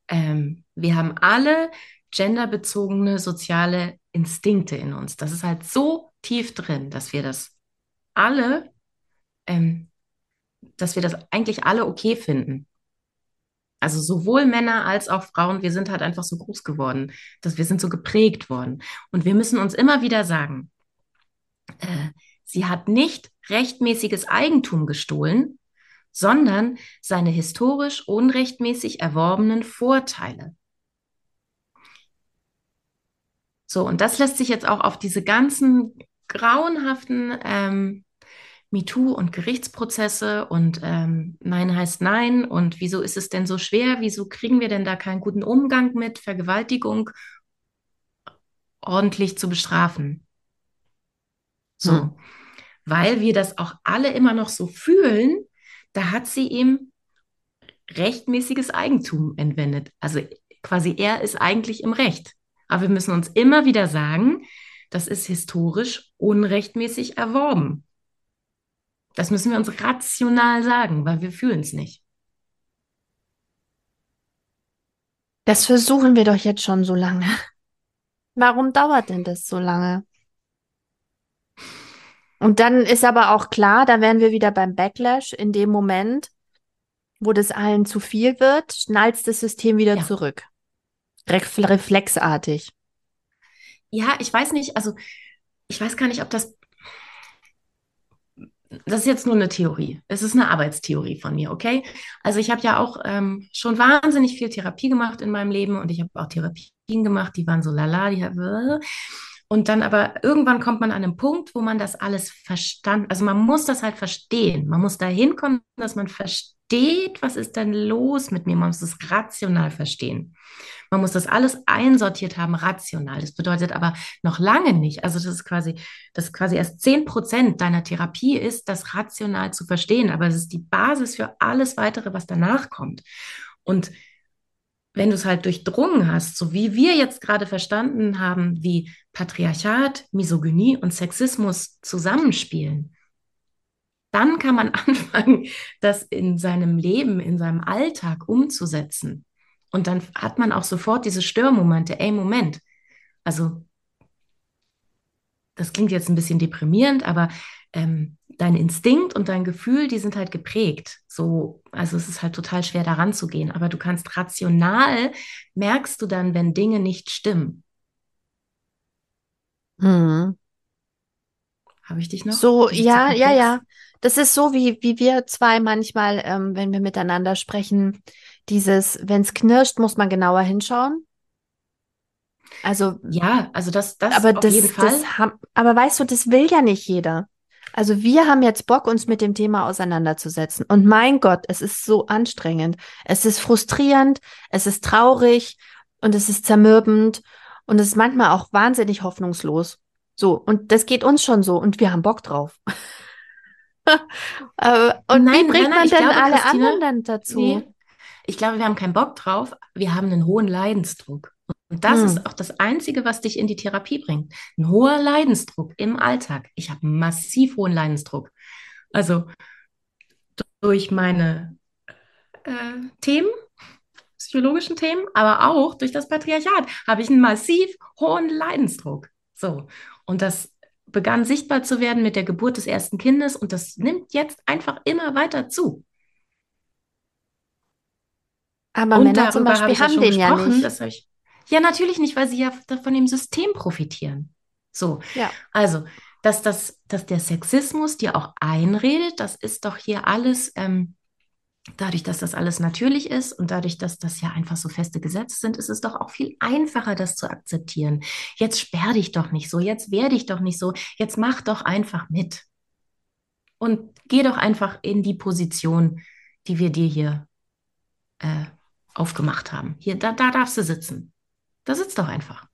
ähm, wir haben alle genderbezogene soziale Instinkte in uns. Das ist halt so tief drin, dass wir das alle, ähm, dass wir das eigentlich alle okay finden. Also sowohl Männer als auch Frauen, wir sind halt einfach so groß geworden, dass wir sind so geprägt worden. Und wir müssen uns immer wieder sagen, äh, sie hat nicht rechtmäßiges Eigentum gestohlen, sondern seine historisch unrechtmäßig erworbenen Vorteile. So, und das lässt sich jetzt auch auf diese ganzen grauenhaften ähm, MeToo und Gerichtsprozesse und ähm, Nein heißt Nein und wieso ist es denn so schwer? Wieso kriegen wir denn da keinen guten Umgang mit Vergewaltigung ordentlich zu bestrafen? So, Hm. weil wir das auch alle immer noch so fühlen, da hat sie ihm rechtmäßiges Eigentum entwendet. Also quasi er ist eigentlich im Recht. Aber wir müssen uns immer wieder sagen, das ist historisch unrechtmäßig erworben. Das müssen wir uns rational sagen, weil wir fühlen es nicht. Das versuchen wir doch jetzt schon so lange. Warum dauert denn das so lange? Und dann ist aber auch klar, da wären wir wieder beim Backlash. In dem Moment, wo das allen zu viel wird, schnallt das System wieder Ja. zurück. Ref reflexartig. Ja, ich weiß nicht, also ich weiß gar nicht, ob das. Das ist jetzt nur eine Theorie. Es ist eine Arbeitstheorie von mir, okay? Also ich habe ja auch ähm, schon wahnsinnig viel Therapie gemacht in meinem Leben und ich habe auch Therapien gemacht, die waren so lala, die haben, und dann aber irgendwann kommt man an einen Punkt, wo man das alles verstanden, also man muss das halt verstehen. Man muss da hinkommen, dass man versteht, was ist denn los mit mir. Man muss es rational verstehen. Man muss das alles einsortiert haben, rational. Das bedeutet aber noch lange nicht, also das ist quasi, das quasi erst 10 Prozent deiner Therapie ist, das rational zu verstehen, aber es ist die Basis für alles weitere, was danach kommt. Und wenn du es halt durchdrungen hast, so wie wir jetzt gerade verstanden haben, wie Patriarchat, Misogynie und Sexismus zusammenspielen, dann kann man anfangen, das in seinem Leben, in seinem Alltag umzusetzen. Und dann hat man auch sofort diese Störmomente. Ey, Moment. Also, das klingt jetzt ein bisschen deprimierend, aber ähm, dein Instinkt und dein Gefühl, die sind halt geprägt. So, also es ist halt total schwer daran zu gehen. Aber du kannst rational, merkst du dann, wenn Dinge nicht stimmen. Hm. Habe ich dich noch? So, ja, ja, ja. Das ist so, wie, wie wir zwei manchmal, ähm, wenn wir miteinander sprechen, dieses, wenn es knirscht, muss man genauer hinschauen. Also, Ja, also das, das aber auf das, jeden Fall. das haben, aber weißt du, das will ja nicht jeder. Also wir haben jetzt Bock, uns mit dem Thema auseinanderzusetzen. Und mein Gott, es ist so anstrengend. Es ist frustrierend, es ist traurig und es ist zermürbend und es ist manchmal auch wahnsinnig hoffnungslos. So, und das geht uns schon so und wir haben Bock drauf. Äh, und wie Nein, bringt nein, man denn glaube, alle Christina, anderen dazu? Nee, ich glaube, wir haben keinen Bock drauf. Wir haben einen hohen Leidensdruck. Und das Hm. ist auch das Einzige, was dich in die Therapie bringt. Ein hoher Leidensdruck im Alltag. Ich habe einen massiv hohen Leidensdruck. Also durch meine äh, Themen, psychologischen Themen, aber auch durch das Patriarchat habe ich einen massiv hohen Leidensdruck. So. Und das begann sichtbar zu werden mit der Geburt des ersten Kindes und das nimmt jetzt einfach immer weiter zu. Aber Und Männer zum Beispiel ich ja haben schon den ja nicht. Ich. Ja, natürlich nicht, weil sie ja von dem System profitieren. So, Ja. also, dass, das, dass der Sexismus dir auch einredet, das ist doch hier alles, ähm, dadurch, dass das alles natürlich ist und dadurch, dass das ja einfach so feste Gesetze sind, ist es doch auch viel einfacher, das zu akzeptieren. Jetzt sperr dich doch nicht so, jetzt wehr dich doch nicht so, jetzt mach doch einfach mit. Und geh doch einfach in die Position, die wir dir hier äh, aufgemacht haben. Hier, da, da darfst du sitzen. Da sitzt doch einfach.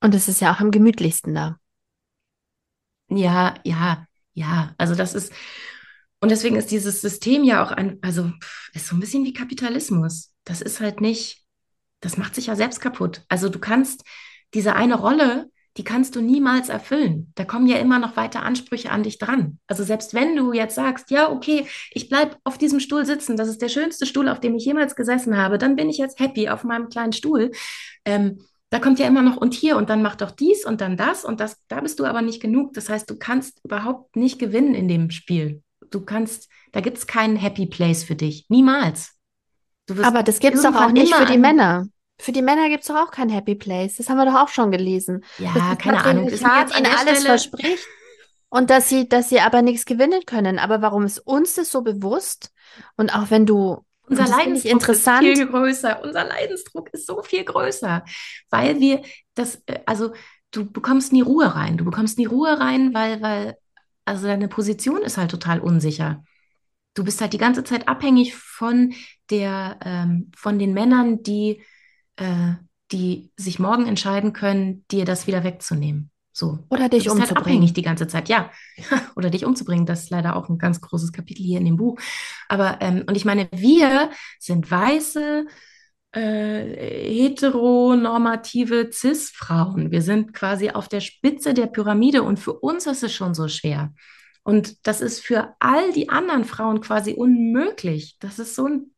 Und es ist ja auch am gemütlichsten da. Ja, ja, ja. Also das ist, und deswegen ist dieses System ja auch ein, also ist so ein bisschen wie Kapitalismus. Das ist halt nicht, das macht sich ja selbst kaputt. Also du kannst diese eine Rolle, die kannst du niemals erfüllen. Da kommen ja immer noch weiter Ansprüche an dich dran. Also selbst wenn du jetzt sagst, ja, okay, ich bleib auf diesem Stuhl sitzen, das ist der schönste Stuhl, auf dem ich jemals gesessen habe, dann bin ich jetzt happy auf meinem kleinen Stuhl. Ähm, da kommt ja immer noch und hier und dann mach doch dies und dann das und das, da bist du aber nicht genug. Das heißt, du kannst überhaupt nicht gewinnen in dem Spiel. Du kannst, da gibt es keinen Happy Place für dich. Niemals. Aber das gibt es doch auch nicht für die Männer. Für die Männer gibt es doch auch kein Happy Place. Das haben wir doch auch schon gelesen. Ja, das keine Ahnung. Mir Patriarchat jetzt ihnen alles Stelle, verspricht und dass sie, dass sie aber nichts gewinnen können. Aber warum ist uns das so bewusst? Und auch wenn du, Unser das Leidensdruck ist viel größer. Unser Leidensdruck ist so viel größer, weil wir das, äh, also du bekommst nie Ruhe rein. Du bekommst nie Ruhe rein, weil, weil, also deine Position ist halt total unsicher. Du bist halt die ganze Zeit abhängig von der, ähm, von den Männern, die, äh, die sich morgen entscheiden können, dir das wieder wegzunehmen. So. oder dich halt umzubringen. abhängig die ganze Zeit, ja. Oder dich umzubringen, das ist leider auch ein ganz großes Kapitel hier in dem Buch. Aber, ähm, und ich meine, wir sind weiße, äh, heteronormative Cis-Frauen. Wir sind quasi auf der Spitze der Pyramide und für uns ist es schon so schwer. Und das ist für all die anderen Frauen quasi unmöglich. Das ist so ein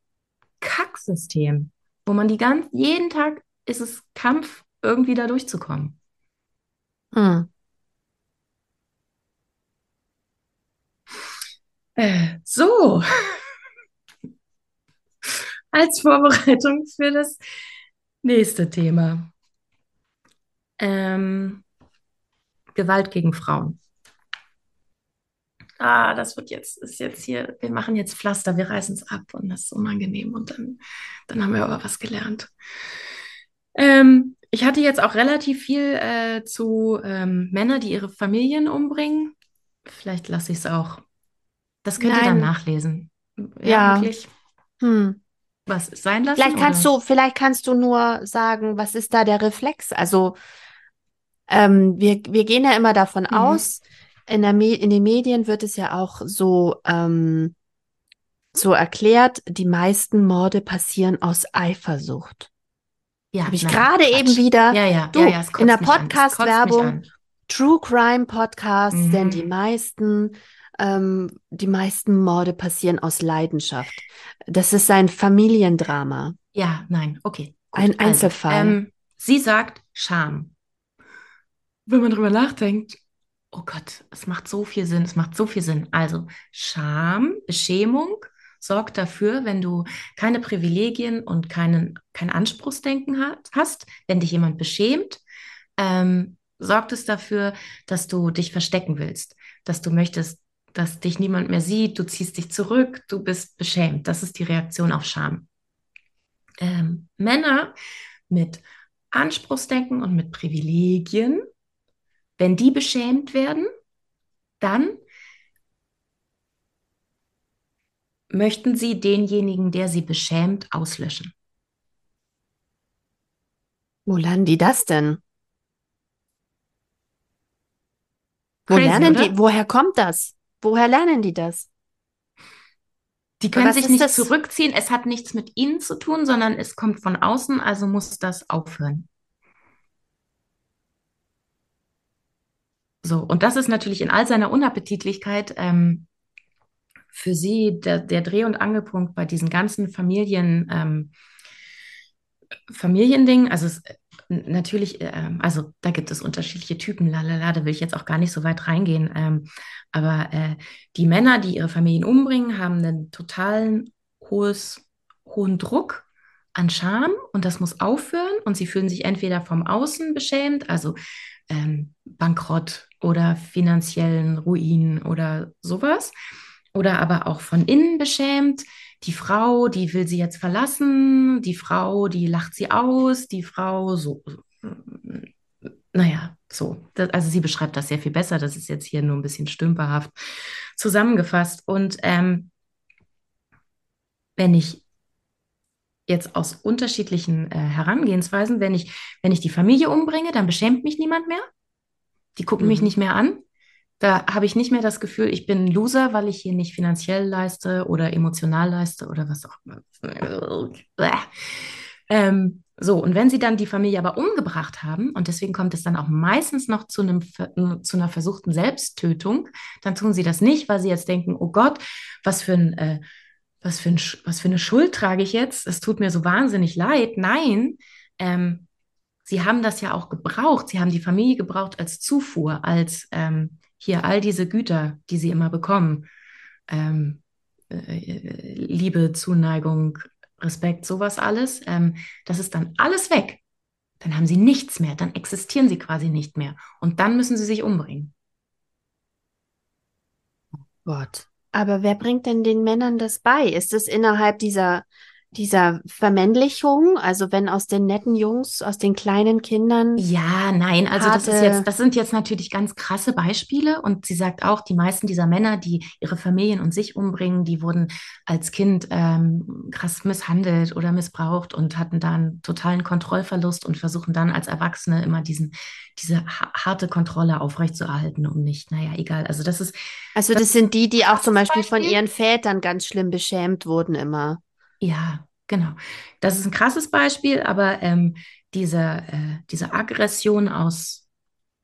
Kacksystem, wo man die ganz, jeden Tag ist es Kampf, irgendwie da durchzukommen. Hm. Äh, so, als Vorbereitung für das nächste Thema. Ähm, Gewalt gegen Frauen. Ah, das wird jetzt, ist jetzt hier, wir machen jetzt Pflaster, wir reißen es ab und das ist unangenehm und dann, dann haben wir aber was gelernt. Ähm, ich hatte jetzt auch relativ viel äh, zu ähm, Männern, die ihre Familien umbringen. Vielleicht lasse ich es auch. Das könnt ihr dann Nein. nachlesen. Ja. wirklich? Hm. Was sein lassen? Vielleicht kannst oder? du, vielleicht kannst du nur sagen, was ist da der Reflex? Also ähm, wir, wir gehen ja immer davon Mhm. aus, in der Me in den Medien wird es ja auch so, ähm, so erklärt, die meisten Morde passieren aus Eifersucht. Ja, Habe ich gerade eben wieder. Ja, ja, Du, ja, in der Podcast-Werbung. True Crime Podcasts, Mhm. denn die meisten, ähm, die meisten Morde passieren aus Leidenschaft. Das ist ein Familiendrama. Ja, nein, okay. Gut, Ein also, Einzelfall. ähm, sie sagt Scham. Wenn man drüber nachdenkt, oh Gott, es macht so viel Sinn, es macht so viel Sinn. Also Scham, Beschämung sorgt dafür, wenn du keine Privilegien und keinen, kein Anspruchsdenken hat, hast, wenn dich jemand beschämt, ähm, sorgt es dafür, dass du dich verstecken willst, dass du möchtest, dass dich niemand mehr sieht, du ziehst dich zurück, du bist beschämt. Das ist die Reaktion auf Scham. Ähm, Männer mit Anspruchsdenken und mit Privilegien, wenn die beschämt werden, dann möchten sie denjenigen, der sie beschämt, auslöschen. Wo lernen die das denn? Wo Crazy, lernen oder? die, woher kommt das? Woher lernen die das? Die können sich nicht das? zurückziehen. Es hat nichts mit ihnen zu tun, sondern es kommt von außen, also muss das aufhören. So, und das ist natürlich in all seiner Unappetitlichkeit ähm, für sie der, der Dreh- und Angelpunkt bei diesen ganzen Familien, ähm, Familiendingen. Also es, natürlich, ähm, also da gibt es unterschiedliche Typen, lalala, da will ich jetzt auch gar nicht so weit reingehen. Ähm, aber äh, die Männer, die ihre Familien umbringen, haben ein totalen hohes hohen Druck an Scham und das muss aufhören und sie fühlen sich entweder vom Außen beschämt, also ähm, Bankrott oder finanziellen Ruin oder sowas, oder aber auch von innen beschämt. Die Frau, die will sie jetzt verlassen, die Frau, die lacht sie aus, die Frau so, naja, so. Das, also sie beschreibt das sehr viel besser. Das ist jetzt hier nur ein bisschen stümperhaft zusammengefasst. Und ähm, wenn ich jetzt aus unterschiedlichen äh, Herangehensweisen, wenn ich, wenn ich die Familie umbringe, dann beschämt mich niemand mehr. Die gucken mhm. mich nicht mehr an. Da habe ich nicht mehr das Gefühl, ich bin ein Loser, weil ich hier nicht finanziell leiste oder emotional leiste oder was auch immer. Ähm, so, und wenn sie dann die Familie aber umgebracht haben, und deswegen kommt es dann auch meistens noch zu, einem, zu einer versuchten Selbsttötung, dann tun sie das nicht, weil sie jetzt denken, oh Gott, was für ein, äh, was für, ein, was für eine Schuld trage ich jetzt? Es tut mir so wahnsinnig leid. Nein, ähm, sie haben das ja auch gebraucht. Sie haben die Familie gebraucht als Zufuhr, als ähm, hier all diese Güter, die sie immer bekommen. Ähm, äh, Liebe, Zuneigung, Respekt, sowas alles. Ähm, das ist dann alles weg. Dann haben sie nichts mehr. Dann existieren sie quasi nicht mehr. Und dann müssen sie sich umbringen. Gott. Aber wer bringt denn den Männern das bei? Ist es innerhalb dieser dieser Vermännlichung, also wenn aus den netten Jungs, aus den kleinen Kindern. Ja, nein, also das ist jetzt, das sind jetzt natürlich ganz krasse Beispiele und sie sagt auch, die meisten dieser Männer, die ihre Familien und sich umbringen, die wurden als Kind ähm, krass misshandelt oder missbraucht und hatten da einen totalen Kontrollverlust und versuchen dann als Erwachsene immer diesen, diese harte Kontrolle aufrechtzuerhalten, um nicht, naja, egal. Also das ist. Also das, das sind die, die auch zum Beispiel, Beispiel von ihren Vätern ganz schlimm beschämt wurden immer. Ja, genau. Das ist ein krasses Beispiel, aber ähm, diese, äh, diese Aggression aus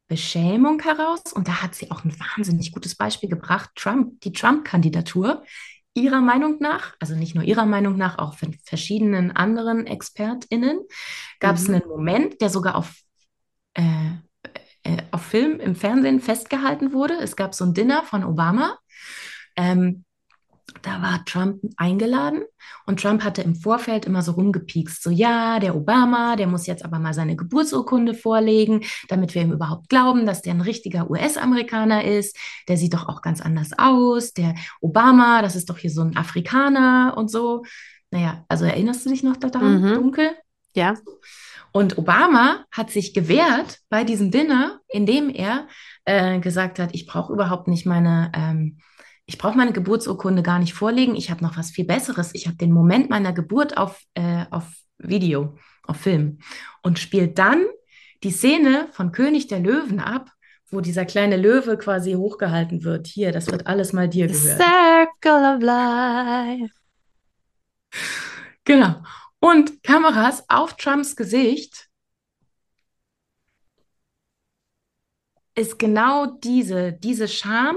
Beschämung heraus, und da hat sie auch ein wahnsinnig gutes Beispiel gebracht, Trump, die Trump-Kandidatur, ihrer Meinung nach, also nicht nur ihrer Meinung nach, auch von verschiedenen anderen ExpertInnen, gab es mhm. einen Moment, der sogar auf, äh, äh, auf Film im Fernsehen festgehalten wurde. Es gab so ein Dinner von Obama. Ähm, da war Trump eingeladen und Trump hatte im Vorfeld immer so rumgepiekst, so ja, der Obama, der muss jetzt aber mal seine Geburtsurkunde vorlegen, damit wir ihm überhaupt glauben, dass der ein richtiger US-Amerikaner ist. Der sieht doch auch ganz anders aus. Der Obama, das ist doch hier so ein Afrikaner und so. Naja, also erinnerst du dich noch daran, mhm. dunkel? Ja. Und Obama hat sich gewehrt bei diesem Dinner, indem er äh, gesagt hat, ich brauche überhaupt nicht meine ähm, ich brauche meine Geburtsurkunde gar nicht vorlegen. Ich habe noch was viel Besseres. Ich habe den Moment meiner Geburt auf, äh, auf Video, auf Film und spielt dann die Szene von König der Löwen ab, wo dieser kleine Löwe quasi hochgehalten wird. Hier, das wird alles mal dir gehören. Circle of Life. Genau. Und Kameras auf Trumps Gesicht ist genau diese, diese Scham,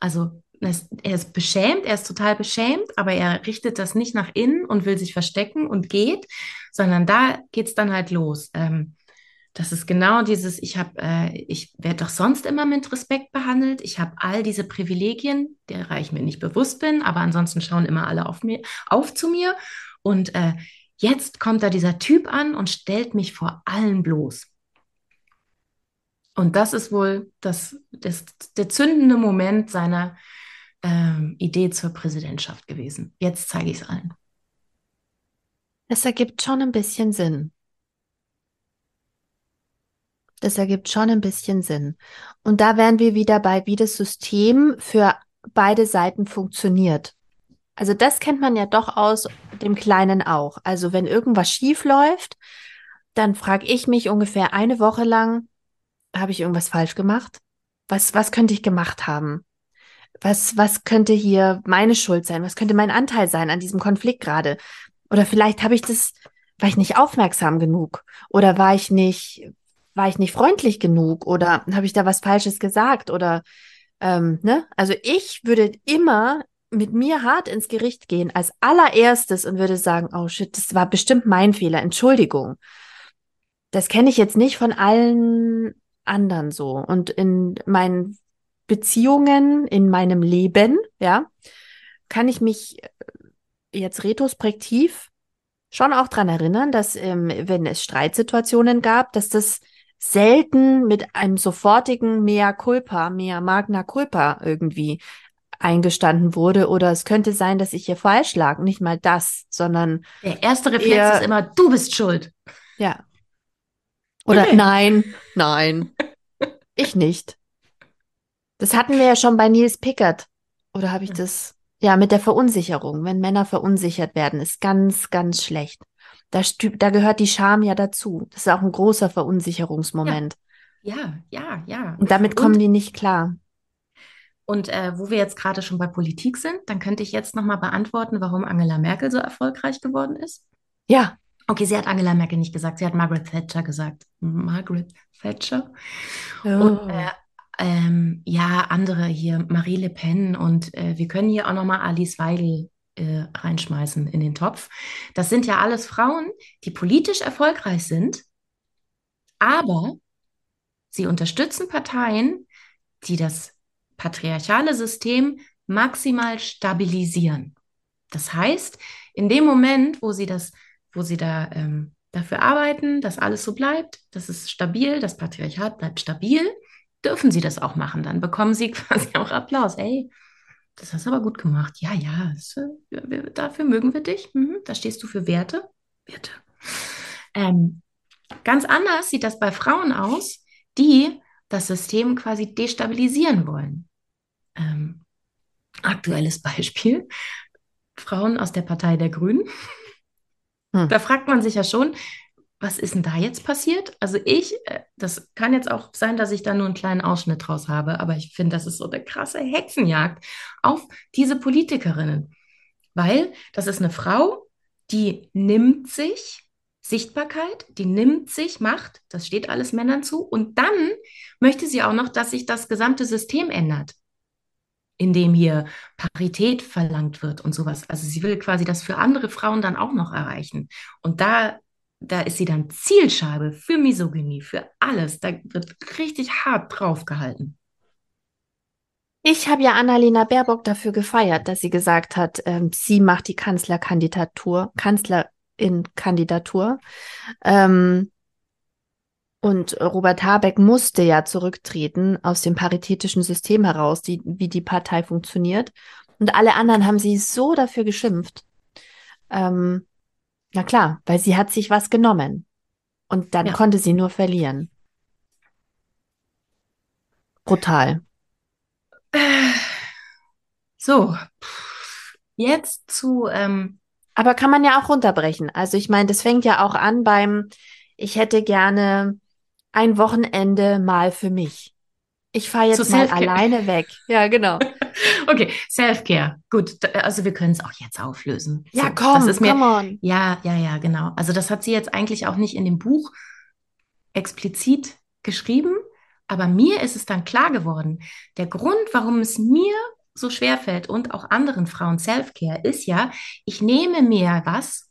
also er ist beschämt, er ist total beschämt, aber er richtet das nicht nach innen und will sich verstecken und geht, sondern da geht es dann halt los. Ähm, das ist genau dieses, ich habe, äh, ich werde doch sonst immer mit Respekt behandelt. Ich habe all diese Privilegien, derer ich mir nicht bewusst bin, aber ansonsten schauen immer alle auf, mir, auf zu mir. Und äh, jetzt kommt da dieser Typ an und stellt mich vor allen bloß. Und das ist wohl das, das, der zündende Moment seiner ähm, Idee zur Präsidentschaft gewesen. Jetzt zeige ich es allen. Das ergibt schon ein bisschen Sinn. Das ergibt schon ein bisschen Sinn. Und da wären wir wieder bei, wie das System für beide Seiten funktioniert. Also das kennt man ja doch aus dem Kleinen auch. Also wenn irgendwas schief läuft, dann frage ich mich ungefähr eine Woche lang, habe ich irgendwas falsch gemacht? Was, was könnte ich gemacht haben? Was, was könnte hier meine Schuld sein? Was könnte mein Anteil sein an diesem Konflikt gerade? Oder vielleicht habe ich das, war ich nicht aufmerksam genug? Oder war ich nicht, war ich nicht freundlich genug? Oder habe ich da was Falsches gesagt? Oder, ähm, ne? Also ich würde immer mit mir hart ins Gericht gehen als allererstes und würde sagen, oh shit, das war bestimmt mein Fehler, Entschuldigung. Das kenne ich jetzt nicht von allen anderen so. Und in meinen Beziehungen, in meinem Leben, ja, kann ich mich, jetzt retrospektiv schon auch dran erinnern, dass ähm, wenn es Streitsituationen gab, dass das selten mit einem sofortigen Mea culpa, Mea magna culpa irgendwie eingestanden wurde oder es könnte sein, dass ich hier falsch lag. Nicht mal das, sondern. Der erste Reflex eher, ist immer, du bist schuld. Ja. Oder okay. nein, nein, ich nicht. Das hatten wir ja schon bei Nils Pickert. Oder habe ich das? Ja, mit der Verunsicherung. Wenn Männer verunsichert werden, ist ganz, ganz schlecht. Da, da gehört die Scham ja dazu. Das ist auch ein großer Verunsicherungsmoment. Ja, ja, ja. ja. Und damit kommen Und die nicht klar. Und äh, wo wir jetzt gerade schon bei Politik sind, dann könnte ich jetzt nochmal beantworten, warum Angela Merkel so erfolgreich geworden ist. Ja. Okay, sie hat Angela Merkel nicht gesagt, sie hat Margaret Thatcher gesagt. Margaret Thatcher. Oh. Und äh, ähm, ja, andere hier, Marie Le Pen und äh, wir können hier auch nochmal Alice Weidel äh, reinschmeißen in den Topf. Das sind ja alles Frauen, die politisch erfolgreich sind, aber sie unterstützen Parteien, die das patriarchale System maximal stabilisieren. Das heißt, in dem Moment, wo sie das, wo sie da ähm, dafür arbeiten, dass alles so bleibt, das ist stabil, das Patriarchat bleibt stabil, dürfen sie das auch machen. Dann bekommen sie quasi auch Applaus. Ey, das hast du aber gut gemacht. Ja, ja, das, äh, dafür mögen wir dich. Mhm, da stehst du für Werte. Werte. Ähm, ganz anders sieht das bei Frauen aus, die das System quasi destabilisieren wollen. Ähm, aktuelles Beispiel, Frauen aus der Partei der Grünen. Hm. Da fragt man sich ja schon, was ist denn da jetzt passiert? Also ich, äh, das kann jetzt auch sein, dass ich da nur einen kleinen Ausschnitt draus habe, aber ich finde, das ist so eine krasse Hexenjagd auf diese Politikerinnen. Weil das ist eine Frau, die nimmt sich Sichtbarkeit, die nimmt sich Macht, das steht alles Männern zu, und dann möchte sie auch noch, dass sich das gesamte System ändert in dem hier Parität verlangt wird und sowas. Also sie will quasi das für andere Frauen dann auch noch erreichen. Und da, da ist sie dann Zielscheibe für Misogynie, für alles. Da wird richtig hart drauf gehalten. Ich habe ja Annalena Baerbock dafür gefeiert, dass sie gesagt hat, ähm, sie macht die Kanzlerkandidatur, Kanzlerin-Kandidatur. Ähm, und Robert Habeck musste ja zurücktreten aus dem paritätischen System heraus, die, wie die Partei funktioniert. Und alle anderen haben sie so dafür geschimpft. Ähm, na klar, weil sie hat sich was genommen. Und dann ja. konnte sie nur verlieren. Brutal. So, jetzt zu. Ähm Aber kann man ja auch runterbrechen. Also ich meine, das fängt ja auch an beim, ich hätte gerne ein Wochenende mal für mich. Ich fahre jetzt so mal alleine weg. Ja, genau. okay, Self-Care. Gut, also wir können es auch jetzt auflösen. Ja, so, komm, das ist mir, come on. Ja, ja, ja, genau. Also das hat sie jetzt eigentlich auch nicht in dem Buch explizit geschrieben, aber mir ist es dann klar geworden. Der Grund, warum es mir so schwer fällt und auch anderen Frauen Self-Care ist ja, ich nehme mir was,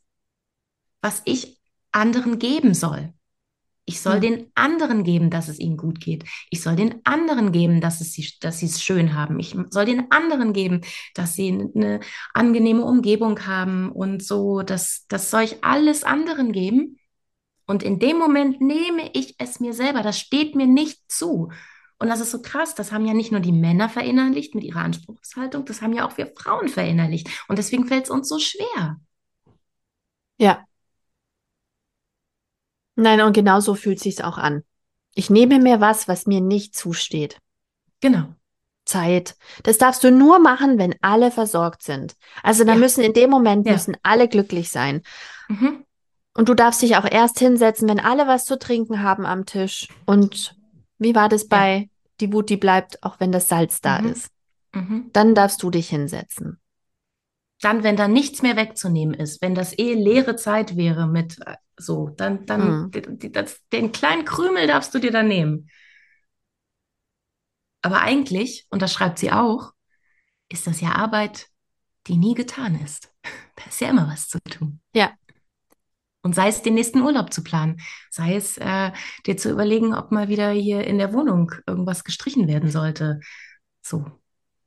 was ich anderen geben soll. Ich soll mhm. den anderen geben, dass es ihnen gut geht. Ich soll den anderen geben, dass, es sie, dass sie es schön haben. Ich soll den anderen geben, dass sie eine angenehme Umgebung haben und so. Das, das soll ich alles anderen geben. Und in dem Moment nehme ich es mir selber. Das steht mir nicht zu. Und das ist so krass. Das haben ja nicht nur die Männer verinnerlicht mit ihrer Anspruchshaltung, das haben ja auch wir Frauen verinnerlicht. Und deswegen fällt es uns so schwer. Ja, Nein, und genau so fühlt sich's auch an. Ich nehme mir was, was mir nicht zusteht. Genau. Zeit. Das darfst du nur machen, wenn alle versorgt sind. Also da ja. müssen in dem Moment ja. müssen alle glücklich sein. Mhm. Und du darfst dich auch erst hinsetzen, wenn alle was zu trinken haben am Tisch. Und wie war das bei ja. die Wut, die bleibt, auch wenn das Salz da mhm. ist? Mhm. Dann darfst du dich hinsetzen. Dann, wenn da nichts mehr wegzunehmen ist, wenn das eh leere Zeit wäre mit so, dann, dann mhm. das, den kleinen Krümel darfst du dir dann nehmen. Aber eigentlich, und das schreibt sie auch, ist das ja Arbeit, die nie getan ist. Da ist ja immer was zu tun. Ja. Und sei es den nächsten Urlaub zu planen, sei es äh, dir zu überlegen, ob mal wieder hier in der Wohnung irgendwas gestrichen werden sollte. So.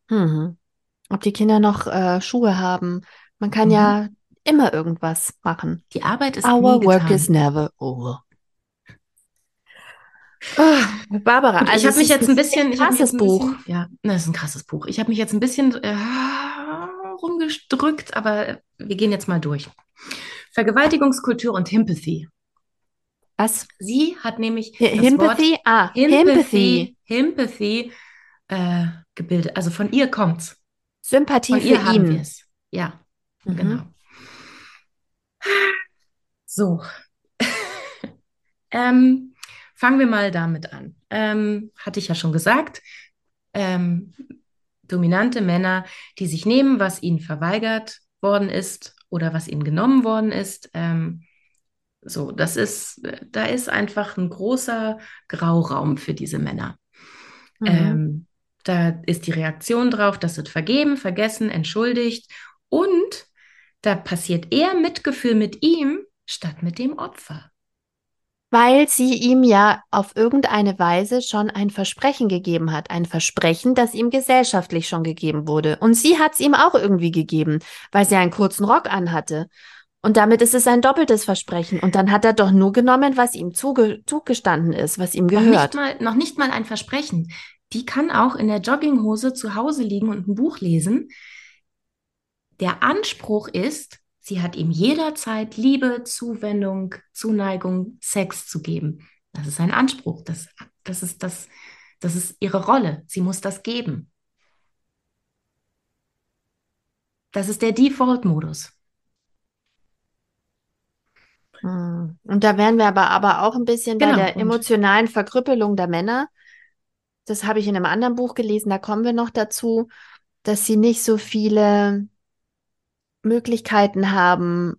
Mhm. Ob die Kinder noch äh, Schuhe haben, Man kann Mhm. ja immer irgendwas machen. Die Arbeit ist Our nie work getan. is never over. Ah, Barbara, also ich habe mich jetzt ein bisschen, mich krasses ein Buch. bisschen, ja, das ist ein krasses Buch. Ich habe mich jetzt ein bisschen äh, rumgedrückt, aber wir gehen jetzt mal durch. Vergewaltigungskultur und Himpathy. Was? Sie hat nämlich Hi- das Wort Himpathy? Ah, Himpathy, Himpathy. Himpathy äh, gebildet. Also von ihr kommt's. Sympathie Von für ihn. es. Ja, Mhm. genau. So. ähm, fangen wir mal damit an. Ähm, hatte ich ja schon gesagt. Ähm, dominante Männer, die sich nehmen, was ihnen verweigert worden ist oder was ihnen genommen worden ist. Ähm, so, das ist, da ist einfach ein großer Grauraum für diese Männer. Mhm. Ähm, da ist die Reaktion drauf, das wird vergeben, vergessen, entschuldigt und da passiert eher Mitgefühl mit ihm statt mit dem Opfer. Weil sie ihm ja auf irgendeine Weise schon ein Versprechen gegeben hat. Ein Versprechen, das ihm gesellschaftlich schon gegeben wurde. Und sie hat es ihm auch irgendwie gegeben, weil sie einen kurzen Rock anhatte. Und damit ist es ein doppeltes Versprechen. Und dann hat er doch nur genommen, was ihm zuge zugestanden ist, was ihm Noch nicht gehört. mal, noch nicht mal ein Versprechen. Die kann auch in der Jogginghose zu Hause liegen und ein Buch lesen. Der Anspruch ist, sie hat ihm jederzeit Liebe, Zuwendung, Zuneigung, Sex zu geben. Das ist ein Anspruch. Das, das, ist, das, das ist ihre Rolle. Sie muss das geben. Das ist der Default-Modus. Hm. Und da wären wir aber, aber auch ein bisschen bei Genau, der und- emotionalen Verkrüppelung der Männer. Das habe ich in einem anderen Buch gelesen, da kommen wir noch dazu, dass sie nicht so viele Möglichkeiten haben,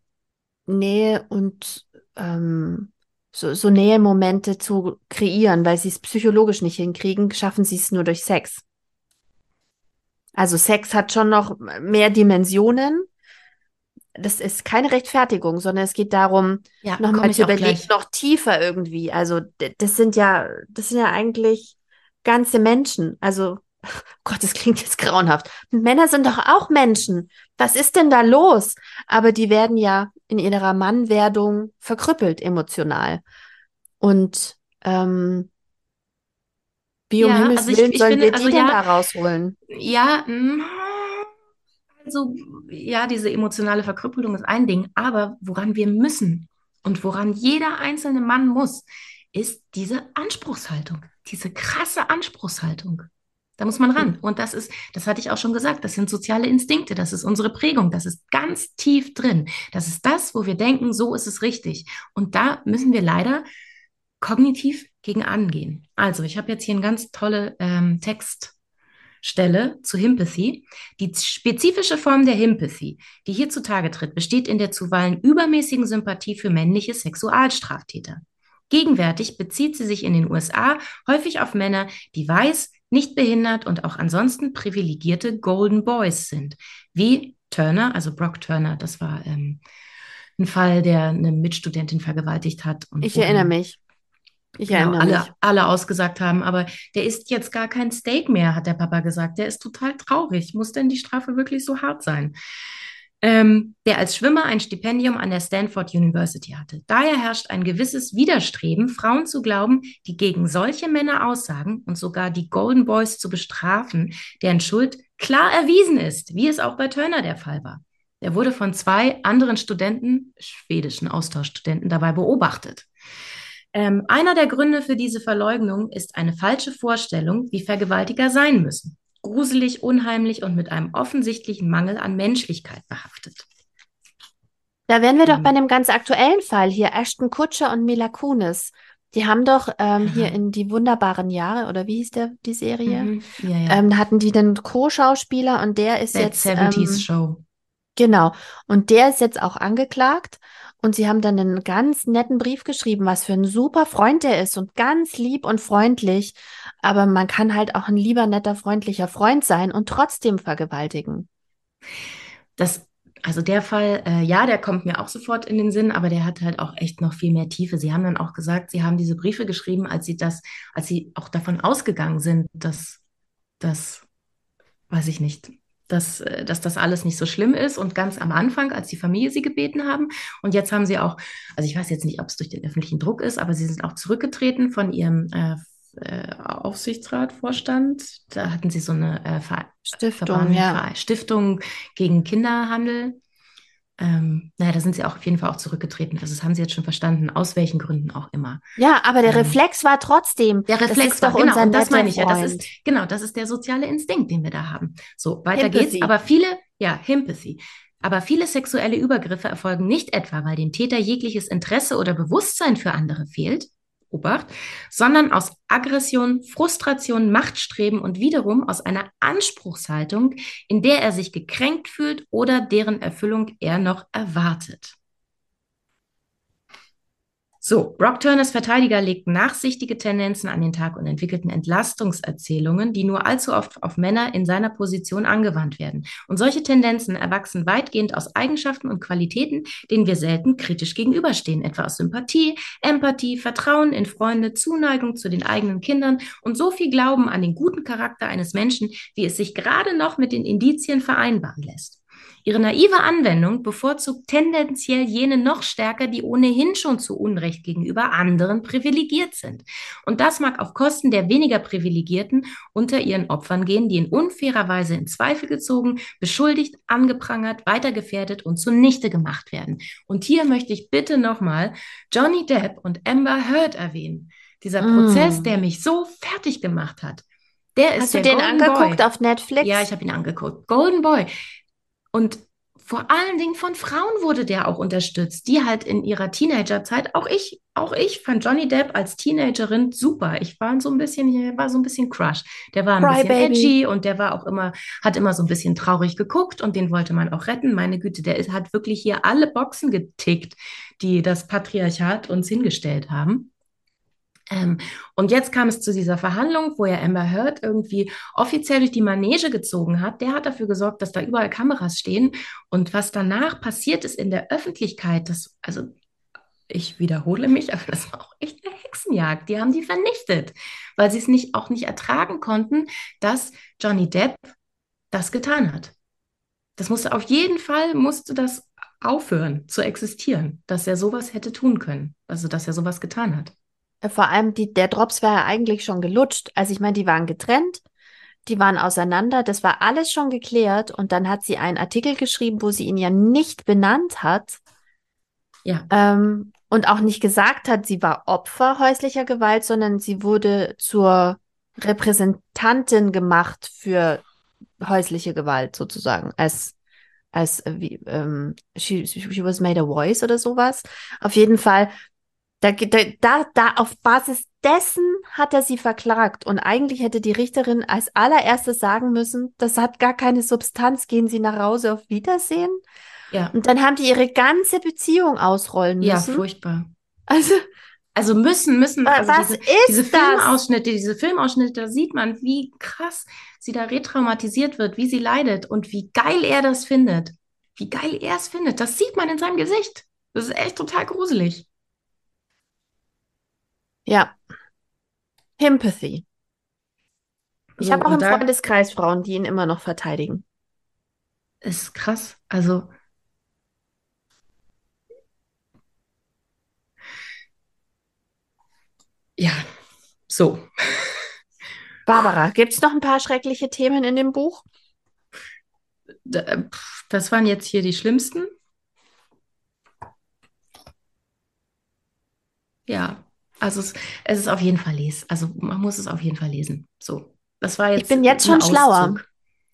Nähe und ähm, so, so Nähemomente zu kreieren, weil sie es psychologisch nicht hinkriegen, schaffen sie es nur durch Sex. Also Sex hat schon noch mehr Dimensionen. Das ist keine Rechtfertigung, sondern es geht darum, Ja, nochmal zu überlegen, gleich. noch tiefer irgendwie. Also das sind ja, das sind ja eigentlich ganze Menschen. Also, Gott, das klingt jetzt grauenhaft. Männer sind doch auch Menschen. Was ist denn da los? Aber die werden ja in ihrer Mannwerdung verkrüppelt emotional. Und ähm, wie um Ja, Himmels also ich- Willen ich sollen finde, wir die also denn ja- da rausholen? Ja, mm, also ja, diese emotionale Verkrüppelung ist ein Ding, aber woran wir müssen und woran jeder einzelne Mann muss, ist diese Anspruchshaltung, diese krasse Anspruchshaltung. Da muss man ran. Und das ist, das hatte ich auch schon gesagt, das sind soziale Instinkte, das ist unsere Prägung, das ist ganz tief drin. Das ist das, wo wir denken, so ist es richtig. Und da müssen wir leider kognitiv gegen angehen. Also, ich habe jetzt hier eine ganz tolle ähm, Textstelle zu Himpathy. Die spezifische Form der Himpathy, die hier zutage tritt, besteht in der zuweilen übermäßigen Sympathie für männliche Sexualstraftäter. Gegenwärtig bezieht sie sich in den USA häufig auf Männer, die weiß, nicht behindert und auch ansonsten privilegierte Golden Boys sind, wie Turner, also Brock Turner, das war ähm, ein Fall, der eine Mitstudentin vergewaltigt hat. Ich erinnere mich. Ich Genau, erinnere alle, mich. alle ausgesagt haben, aber der isst jetzt gar kein Steak mehr, hat der Papa gesagt. Der ist total traurig. Muss denn die Strafe wirklich so hart sein? Ähm, der als Schwimmer ein Stipendium an der Stanford University hatte. Daher herrscht ein gewisses Widerstreben, Frauen zu glauben, die gegen solche Männer aussagen und sogar die Golden Boys zu bestrafen, deren Schuld klar erwiesen ist, wie es auch bei Turner der Fall war. Der wurde von zwei anderen Studenten, schwedischen Austauschstudenten, dabei beobachtet. Ähm, einer der Gründe für diese Verleugnung ist eine falsche Vorstellung, wie Vergewaltiger sein müssen. Gruselig, unheimlich und mit einem offensichtlichen Mangel an Menschlichkeit behaftet. Da wären wir doch Mhm. bei einem ganz aktuellen Fall hier, Ashton Kutcher und Mila Kunis. Die haben doch ähm, hier Aha. in die wunderbaren Jahre, oder wie hieß der, die Serie? Mhm. Ja, ja. Ähm, hatten die den Co-Schauspieler und der ist That jetzt 70s ähm, Show. Genau. Und der ist jetzt auch angeklagt. Und sie haben dann einen ganz netten Brief geschrieben, was für ein super Freund der ist und ganz lieb und freundlich. Aber man kann halt auch ein lieber, netter, freundlicher Freund sein und trotzdem vergewaltigen. Das, also der Fall, äh, ja, der kommt mir auch sofort in den Sinn, aber der hat halt auch echt noch viel mehr Tiefe. Sie haben dann auch gesagt, sie haben diese Briefe geschrieben, als sie das, als sie auch davon ausgegangen sind, dass das, weiß ich nicht, dass, äh, dass das alles nicht so schlimm ist und ganz am Anfang, als die Familie sie gebeten haben. Und jetzt haben sie auch, also ich weiß jetzt nicht, ob es durch den öffentlichen Druck ist, aber sie sind auch zurückgetreten von ihrem äh, äh, Aufsichtsrat, Vorstand. Da hatten sie so eine äh, Stiftung, ja. Stiftung gegen Kinderhandel. Ähm, naja, da sind sie auch auf jeden Fall auch zurückgetreten. Also das haben sie jetzt schon verstanden, aus welchen Gründen auch immer. Ja, aber der ähm, Reflex war trotzdem. Der Reflex war, genau, und das meine ich ja. Das ist, genau, das ist der soziale Instinkt, den wir da haben. So, weiter Himpathy. geht's. Aber viele, ja, Himpathy. Aber viele sexuelle Übergriffe erfolgen nicht etwa, weil dem Täter jegliches Interesse oder Bewusstsein für andere fehlt, Obacht, sondern aus Aggression, Frustration, Machtstreben und wiederum aus einer Anspruchshaltung, in der er sich gekränkt fühlt oder deren Erfüllung er noch erwartet. So, Rock Turners Verteidiger legten nachsichtige Tendenzen an den Tag und entwickelten Entlastungserzählungen, die nur allzu oft auf Männer in seiner Position angewandt werden. Und solche Tendenzen erwachsen weitgehend aus Eigenschaften und Qualitäten, denen wir selten kritisch gegenüberstehen, etwa aus Sympathie, Empathie, Vertrauen in Freunde, Zuneigung zu den eigenen Kindern und so viel Glauben an den guten Charakter eines Menschen, wie es sich gerade noch mit den Indizien vereinbaren lässt. Ihre naive Anwendung bevorzugt tendenziell jene noch stärker, die ohnehin schon zu Unrecht gegenüber anderen privilegiert sind. Und das mag auf Kosten der weniger Privilegierten unter ihren Opfern gehen, die in unfairer Weise in Zweifel gezogen, beschuldigt, angeprangert, weitergefährdet und zunichte gemacht werden. Und hier möchte ich bitte nochmal Johnny Depp und Amber Heard erwähnen. Dieser mm. Prozess, der mich so fertig gemacht hat. Der Hast du den Golden angeguckt Boy. auf Netflix? Ja, ich habe ihn angeguckt. Golden Boy. Und vor allen Dingen von Frauen wurde der auch unterstützt, die halt in ihrer Teenagerzeit, auch ich, auch ich fand Johnny Depp als Teenagerin super. Ich war so ein bisschen, war so ein bisschen Crush. Der war ein Cry bisschen Baby. edgy und der war auch immer, hat immer so ein bisschen traurig geguckt und den wollte man auch retten. Meine Güte, der ist, hat wirklich hier alle Boxen getickt, die das Patriarchat uns hingestellt haben. Ähm, und jetzt kam es zu dieser Verhandlung, wo er Amber Heard irgendwie offiziell durch die Manege gezogen hat. Der hat dafür gesorgt, dass da überall Kameras stehen. Und was danach passiert ist in der Öffentlichkeit, das, also ich wiederhole mich, aber das war auch echt eine Hexenjagd. Die haben die vernichtet, weil sie es nicht, auch nicht ertragen konnten, dass Johnny Depp das getan hat. Das musste auf jeden Fall, musste das aufhören zu existieren, dass er sowas hätte tun können. Also, dass er sowas getan hat. Vor allem, die, der Drops war ja eigentlich schon gelutscht. Also ich meine, die waren getrennt, die waren auseinander, das war alles schon geklärt und dann hat sie einen Artikel geschrieben, wo sie ihn ja nicht benannt hat. Ja. Ähm, und auch nicht gesagt hat, sie war Opfer häuslicher Gewalt, sondern sie wurde zur Repräsentantin gemacht für häusliche Gewalt sozusagen, als als wie ähm, she, she was made a voice oder sowas. Auf jeden Fall da, da, da, auf Basis dessen hat er sie verklagt. Und eigentlich hätte die Richterin als allererstes sagen müssen, das hat gar keine Substanz, gehen Sie nach Hause auf Wiedersehen. Ja. Und dann haben die ihre ganze Beziehung ausrollen müssen. Ja, furchtbar. Also, also müssen, müssen, also was diese, ist diese Filmausschnitte, diese Filmausschnitte, da sieht man, wie krass sie da retraumatisiert wird, wie sie leidet und wie geil er das findet. Wie geil er es findet. Das sieht man in seinem Gesicht. Das ist echt total gruselig. Ja. Himpathy. Ich so, habe auch im Freundeskreis Frauen, die ihn immer noch verteidigen. Ist krass. Also. Ja, so. Barbara, gibt es noch ein paar schreckliche Themen in dem Buch? Das waren jetzt hier die schlimmsten. Ja, also es, es ist auf jeden Fall lesen. Also man muss es auf jeden Fall lesen. So, das war jetzt. Ich bin jetzt schon Auszug. schlauer.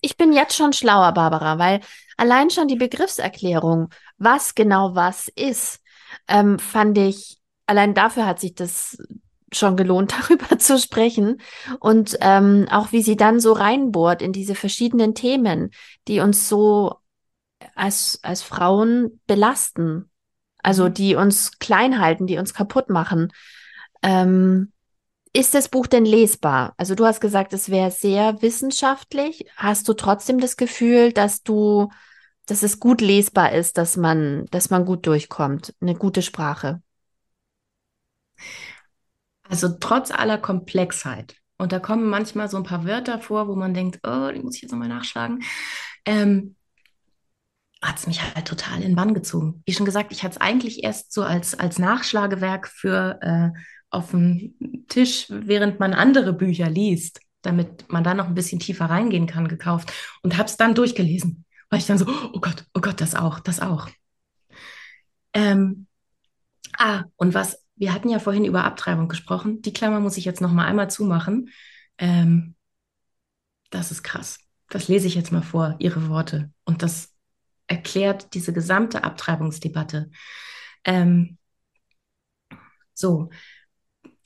Ich bin jetzt schon schlauer, Barbara, weil allein schon die Begriffserklärung, was genau was ist, ähm, fand ich, allein dafür hat sich das schon gelohnt, darüber zu sprechen. Und ähm, auch wie sie dann so reinbohrt in diese verschiedenen Themen, die uns so als, als Frauen belasten. Also mhm. die uns klein halten, die uns kaputt machen. Ähm, ist das Buch denn lesbar? Also du hast gesagt, es wäre sehr wissenschaftlich. Hast du trotzdem das Gefühl, dass du, dass es gut lesbar ist, dass man, dass man gut durchkommt, eine gute Sprache? Also trotz aller Komplexheit. Und da kommen manchmal so ein paar Wörter vor, wo man denkt, oh, die muss ich jetzt nochmal nachschlagen. ähm, hat es mich halt total in Bann gezogen. Wie schon gesagt, ich hatte es eigentlich erst so als, als Nachschlagewerk für äh, auf dem Tisch, während man andere Bücher liest, damit man da noch ein bisschen tiefer reingehen kann, gekauft und habe es dann durchgelesen. Weil ich dann so, oh Gott, oh Gott, das auch, das auch. Ähm, ah, und was, wir hatten ja vorhin über Abtreibung gesprochen. Die Klammer muss ich jetzt noch mal einmal zumachen. Ähm, das ist krass. Das lese ich jetzt mal vor, Ihre Worte. Und das erklärt diese gesamte Abtreibungsdebatte. Ähm, so,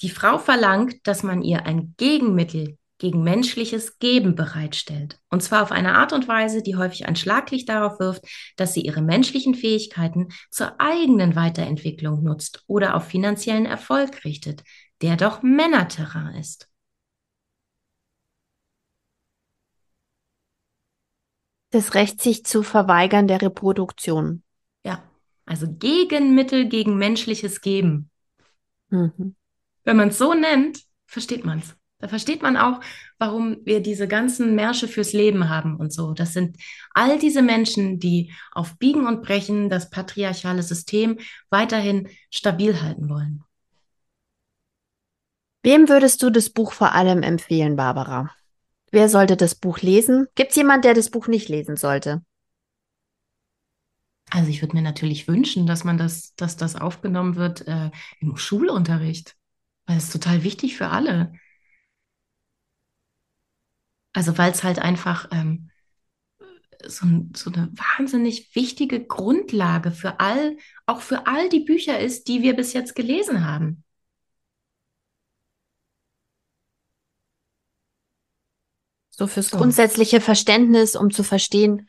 die Frau verlangt, dass man ihr ein Gegenmittel gegen menschliches Geben bereitstellt. Und zwar auf eine Art und Weise, die häufig ein Schlaglicht darauf wirft, dass sie ihre menschlichen Fähigkeiten zur eigenen Weiterentwicklung nutzt oder auf finanziellen Erfolg richtet, der doch Männerterrain ist. Das Recht, sich zu verweigern der Reproduktion. Ja, also Gegenmittel gegen menschliches Geben. Mhm. Wenn man es so nennt, versteht man es. Da versteht man auch, warum wir diese ganzen Märsche fürs Leben haben und so. Das sind all diese Menschen, die auf Biegen und Brechen das patriarchale System weiterhin stabil halten wollen. Wem würdest du das Buch vor allem empfehlen, Barbara? Wer sollte das Buch lesen? Gibt es jemand, der das Buch nicht lesen sollte? Also ich würde mir natürlich wünschen, dass man das, dass das aufgenommen wird äh, im Schulunterricht, weil es total wichtig für alle. Also weil es halt einfach ähm, so, so, eine wahnsinnig wichtige Grundlage für all, auch für all die Bücher ist, die wir bis jetzt gelesen haben. So fürs so. grundsätzliche Verständnis, um zu verstehen,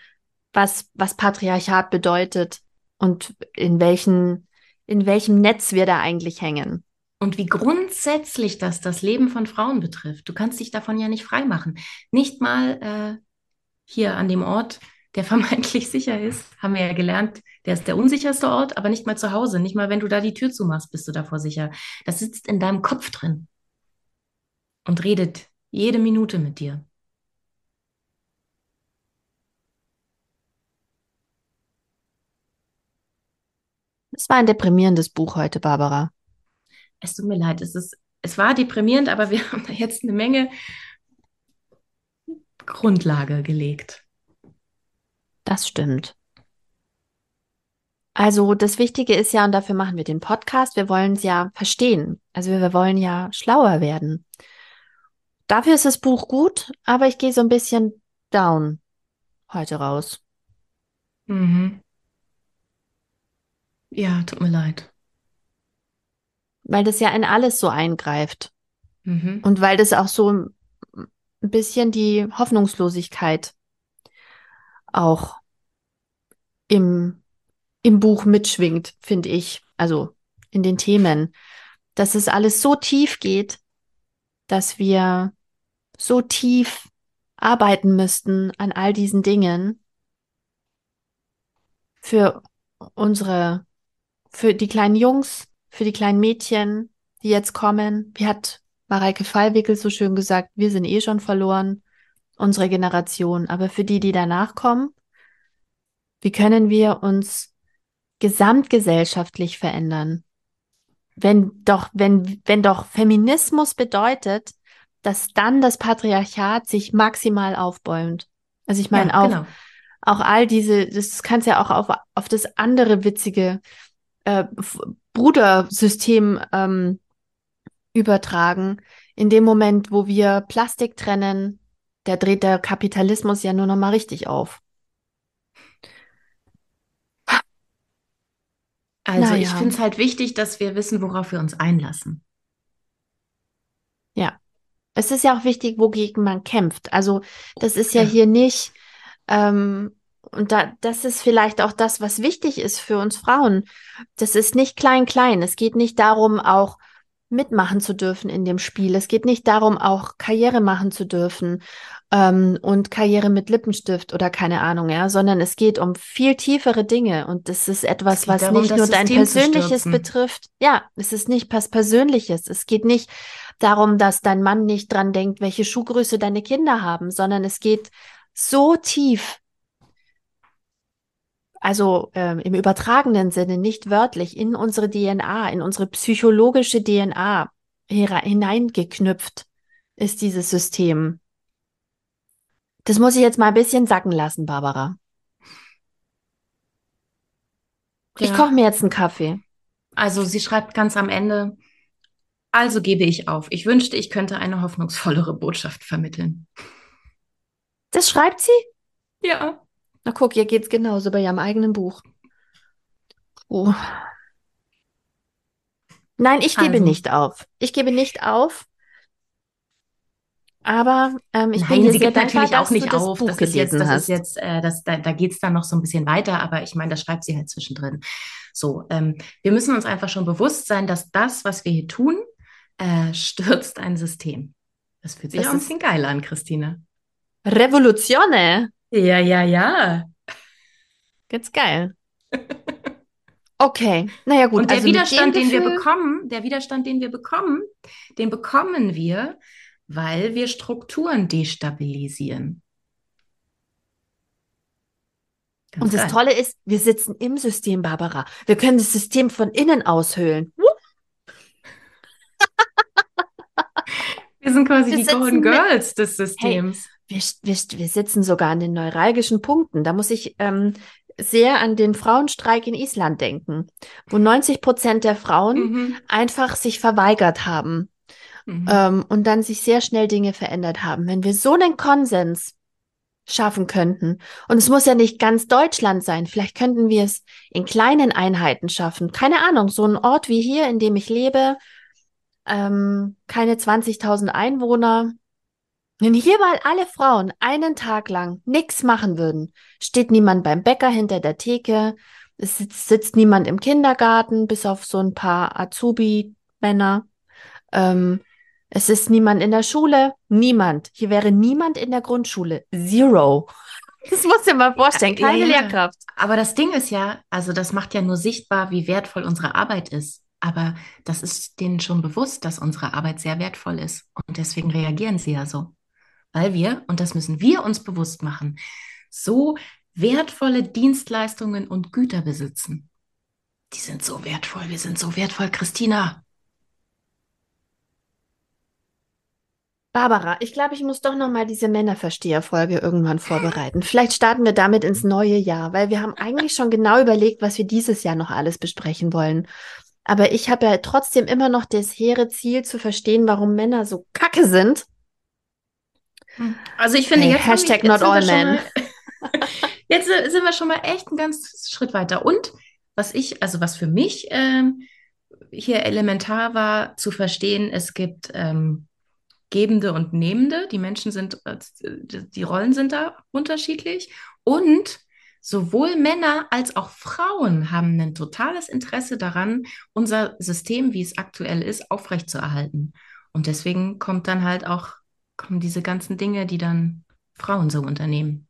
was, was Patriarchat bedeutet und in welchen, in welchem Netz wir da eigentlich hängen. Und wie grundsätzlich das das Leben von Frauen betrifft. Du kannst dich davon ja nicht freimachen. Nicht mal äh, hier an dem Ort, der vermeintlich sicher ist, haben wir ja gelernt, der ist der unsicherste Ort, aber nicht mal zu Hause. Nicht mal, wenn du da die Tür zumachst, bist du davor sicher. Das sitzt in deinem Kopf drin und redet jede Minute mit dir. Es war ein deprimierendes Buch heute, Barbara es tut mir leid, es, ist, es war deprimierend, aber wir haben da jetzt eine Menge Grundlage gelegt. Das stimmt. Also das Wichtige ist ja, und dafür machen wir den Podcast, wir wollen es ja verstehen. Also wir wollen ja schlauer werden. Dafür ist das Buch gut, aber ich gehe so ein bisschen down heute raus. Mhm. Ja, tut mir leid weil das ja in alles so eingreift. Mhm. Und weil das auch so ein bisschen die Hoffnungslosigkeit auch im, im Buch mitschwingt, finde ich. Also in den Themen. Dass es alles so tief geht, dass wir so tief arbeiten müssten an all diesen Dingen für unsere, für die kleinen Jungs, für die kleinen Mädchen, die jetzt kommen. Wie hat Mareike Fallwickel so schön gesagt, wir sind eh schon verloren, unsere Generation. Aber für die, die danach kommen, wie können wir uns gesamtgesellschaftlich verändern? Wenn doch, wenn, wenn doch Feminismus bedeutet, dass dann das Patriarchat sich maximal aufbäumt. Also ich meine ja, auch, genau. auch all diese, das kannst ja auch auf, auf das andere witzige äh, Brudersystem ähm, übertragen. In dem Moment, wo wir Plastik trennen, da dreht der Kapitalismus ja nur noch mal richtig auf. Also naja. ich finde es halt wichtig, dass wir wissen, worauf wir uns einlassen. Ja. Es ist ja auch wichtig, wogegen man kämpft. Also das ist ja, ja. hier nicht ähm, und da, das ist vielleicht auch das, was wichtig ist für uns Frauen. Das ist nicht klein, klein. Es geht nicht darum, auch mitmachen zu dürfen in dem Spiel. Es geht nicht darum, auch Karriere machen zu dürfen ähm, und Karriere mit Lippenstift oder keine Ahnung, ja, sondern es geht um viel tiefere Dinge und das ist etwas, was darum, nicht nur dein Persönliches betrifft. Ja, es ist nicht was Persönliches. Es geht nicht darum, dass dein Mann nicht dran denkt, welche Schuhgröße deine Kinder haben, sondern es geht so tief also ähm, im übertragenen Sinne, nicht wörtlich, in unsere DNA, in unsere psychologische DNA hineingeknüpft ist dieses System. Das muss ich jetzt mal ein bisschen sacken lassen, Barbara. Ja. Ich koche mir jetzt einen Kaffee. Also sie schreibt ganz am Ende, also gebe ich auf. Ich wünschte, ich könnte eine hoffnungsvollere Botschaft vermitteln. Das schreibt sie? Ja. Na guck, ihr geht's genauso bei ihrem eigenen Buch. Oh. Nein, ich gebe also. nicht auf. Ich gebe nicht auf. Aber ähm, ich Nein, bin sie gibt dankbar, natürlich auch nicht auf. Das, das, ist jetzt, das ist jetzt, äh, das, da, da geht es dann noch so ein bisschen weiter, aber ich meine, das schreibt sie halt zwischendrin. So, ähm, wir müssen uns einfach schon bewusst sein, dass das, was wir hier tun, äh, stürzt ein System. Das fühlt sich das auch ein bisschen geil an, Christine. Revolutione. Ja, ja, ja. Ganz geil. Okay, naja gut. Und der also Widerstand, den wir bekommen, der Widerstand, den wir bekommen, den bekommen wir, weil wir Strukturen destabilisieren. Ganz und das geil. Tolle ist, wir sitzen im System, Barbara. Wir können das System von innen aushöhlen. Wir sind quasi wir die Golden Girls des Systems. Wir, wir, wir sitzen sogar an den neuralgischen Punkten. Da muss ich ähm, sehr an den Frauenstreik in Island denken, wo 90 Prozent der Frauen mhm. einfach sich verweigert haben mhm. ähm, und dann sich sehr schnell Dinge verändert haben. Wenn wir so einen Konsens schaffen könnten, und es muss ja nicht ganz Deutschland sein, vielleicht könnten wir es in kleinen Einheiten schaffen. Keine Ahnung, so ein Ort wie hier, in dem ich lebe, ähm, keine 20.000 Einwohner. Wenn hier mal alle Frauen einen Tag lang nichts machen würden, steht niemand beim Bäcker hinter der Theke, es sitzt, sitzt niemand im Kindergarten, bis auf so ein paar Azubi-Männer. Ähm, es ist niemand in der Schule, niemand. Hier wäre niemand in der Grundschule. Zero. Das musst du dir mal vorstellen, keine ja. Lehrkraft. Aber das Ding ist ja, also das macht ja nur sichtbar, wie wertvoll unsere Arbeit ist. Aber das ist denen schon bewusst, dass unsere Arbeit sehr wertvoll ist. Und deswegen reagieren sie ja so. Weil wir, und das müssen wir uns bewusst machen, so wertvolle Dienstleistungen und Güter besitzen. Die sind so wertvoll, wir sind so wertvoll, Christina. Barbara, ich glaube, ich muss doch noch mal diese Männerversteher-Folge irgendwann vorbereiten. Vielleicht starten wir damit ins neue Jahr, weil wir haben eigentlich schon genau überlegt, was wir dieses Jahr noch alles besprechen wollen. Aber ich habe ja trotzdem immer noch das hehre Ziel zu verstehen, warum Männer so kacke sind. Hm. Also ich finde, hey, jetzt, Hashtag not all men. jetzt sind wir schon mal echt einen ganz Schritt weiter. Und was ich, also was für mich ähm, hier elementar war, zu verstehen, es gibt ähm, Gebende und Nehmende. Die Menschen sind, äh, die Rollen sind da unterschiedlich. Und sowohl Männer als auch Frauen haben ein totales Interesse daran, unser System, wie es aktuell ist, aufrechtzuerhalten. Und deswegen kommt dann halt auch, kommen diese ganzen Dinge, die dann Frauen so unternehmen.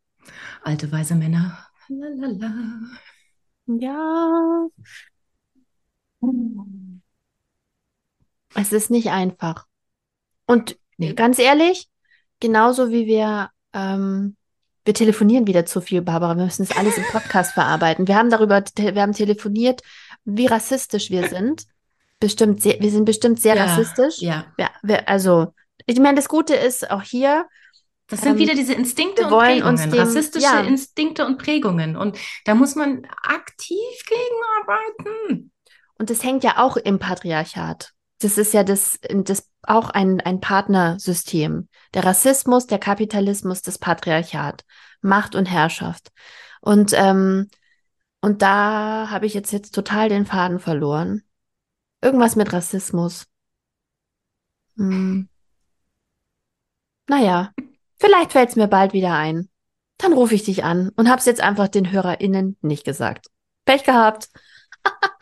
Alte weise Männer. Lalala. Ja. Es ist nicht einfach. Und Nee. Ganz ehrlich, genauso wie wir, ähm, wir telefonieren wieder zu viel, Barbara. Wir müssen das alles im Podcast verarbeiten. Wir haben darüber, wir haben telefoniert, wie rassistisch wir sind. Bestimmt sehr, wir sind bestimmt sehr ja, rassistisch. Ja. Wir, wir, also, ich meine, das Gute ist auch hier, das sind ähm, wieder diese Instinkte und Prägungen, dem, rassistische ja. Instinkte und Prägungen. Und da muss man aktiv gegenarbeiten. Und das hängt ja auch im Patriarchat das ist ja das, das auch ein, ein Partnersystem. Der Rassismus, der Kapitalismus, das Patriarchat, Macht und Herrschaft. Und, ähm, und da habe ich jetzt, jetzt total den Faden verloren. Irgendwas mit Rassismus. Hm. Naja, vielleicht fällt es mir bald wieder ein. Dann rufe ich dich an und hab's jetzt einfach den HörerInnen nicht gesagt. Pech gehabt.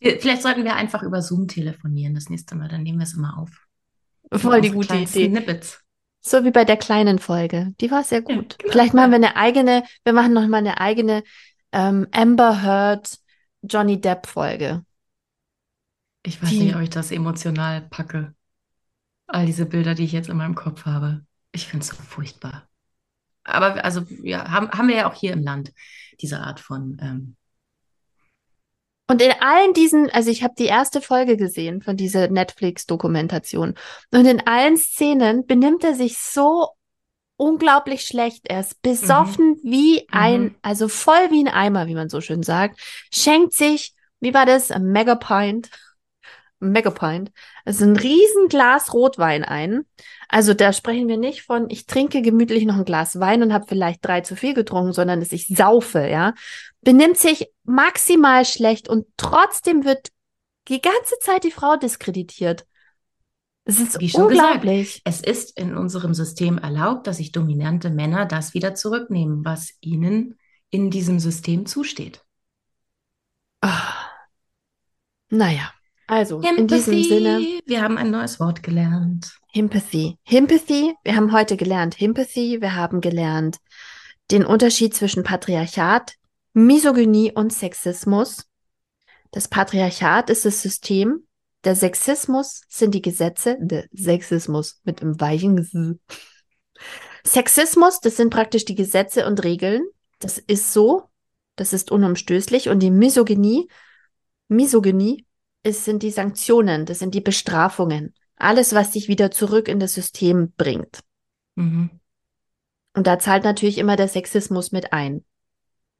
Vielleicht sollten wir einfach über Zoom telefonieren das nächste Mal, dann nehmen wir es immer auf. Voll die gute Idee. Snippets. So wie bei der kleinen Folge. Die war sehr gut. Ja, genau. Vielleicht machen wir eine eigene, wir machen noch mal eine eigene ähm, Amber Heard Johnny Depp Folge. Ich weiß die, nicht, ob ich das emotional packe. All diese Bilder, die ich jetzt in meinem Kopf habe. Ich finde es so furchtbar. aber also ja, haben, haben wir ja auch hier im Land diese Art von. Ähm, und in allen diesen, also ich habe die erste Folge gesehen von dieser Netflix-Dokumentation. Und in allen Szenen benimmt er sich so unglaublich schlecht. Er ist besoffen mhm. wie ein, mhm. also voll wie ein Eimer, wie man so schön sagt. Schenkt sich, wie war das? Ein Megapint. Megapint. Also ein Riesenglas Rotwein ein. Also da sprechen wir nicht von, ich trinke gemütlich noch ein Glas Wein und habe vielleicht drei zu viel getrunken, sondern dass ich saufe, ja. Benimmt sich maximal schlecht und trotzdem wird die ganze Zeit die Frau diskreditiert. Es ist Wie schon unglaublich. Gesagt, es ist in unserem System erlaubt, dass sich dominante Männer das wieder zurücknehmen, was ihnen in diesem System zusteht. Ach. Naja, also Empathy. in diesem Sinne. Wir haben ein neues Wort gelernt. Himpathy. Himpathy, wir haben heute gelernt Himpathy, wir haben gelernt den Unterschied zwischen Patriarchat, Misogynie und Sexismus. Das Patriarchat ist das System, der Sexismus sind die Gesetze, der Sexismus mit einem weichen G Sexismus, das sind praktisch die Gesetze und Regeln. Das ist so, das ist unumstößlich. Und die Misogynie, Misogynie, es sind die Sanktionen, das sind die Bestrafungen. Alles, was dich wieder zurück in das System bringt. Mhm. Und da zahlt natürlich immer der Sexismus mit ein.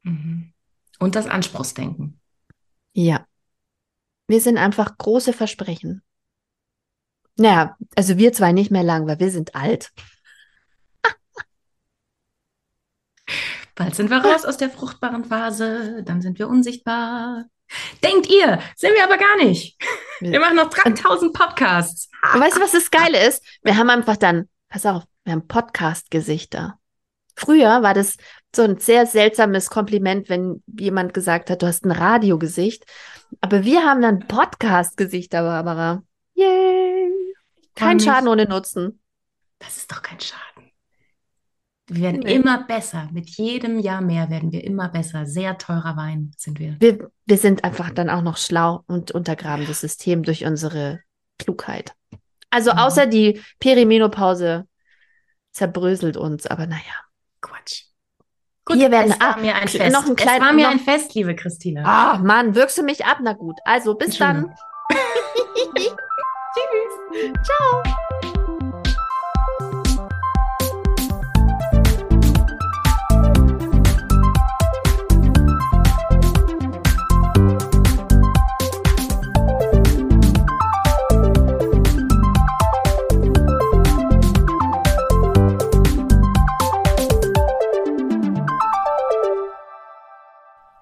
Mhm. Und das Anspruchsdenken. Ja. Wir sind einfach große Versprechen. Naja, also wir zwei nicht mehr lang, weil wir sind alt. Bald sind wir raus aus der fruchtbaren Phase, dann sind wir unsichtbar. Denkt ihr, sind wir aber gar nicht. Wir machen noch 3000 Podcasts. Und weißt du, was das Geile ist? Wir haben einfach dann, pass auf, wir haben Podcast-Gesichter. Früher war das so ein sehr seltsames Kompliment, wenn jemand gesagt hat, du hast ein Radiogesicht. Aber wir haben dann Podcast-Gesichter, Barbara. Yay! Kein Schaden ohne Nutzen. Das ist doch kein Schaden. Wir werden nee. immer besser. Mit jedem Jahr mehr werden wir immer besser. Sehr teurer Wein sind wir. Wir, wir sind einfach dann auch noch schlau und untergraben das System durch unsere Klugheit. Also mhm. außer die Perimenopause zerbröselt uns, aber naja. Quatsch. Gut, Hier werden es war mir ein Fest. Noch ein klein, es war mir noch, ein Fest, liebe Christina. Ah, Mann, wirkst du mich ab? Na gut. Also, bis dann. Tschüss. Ciao.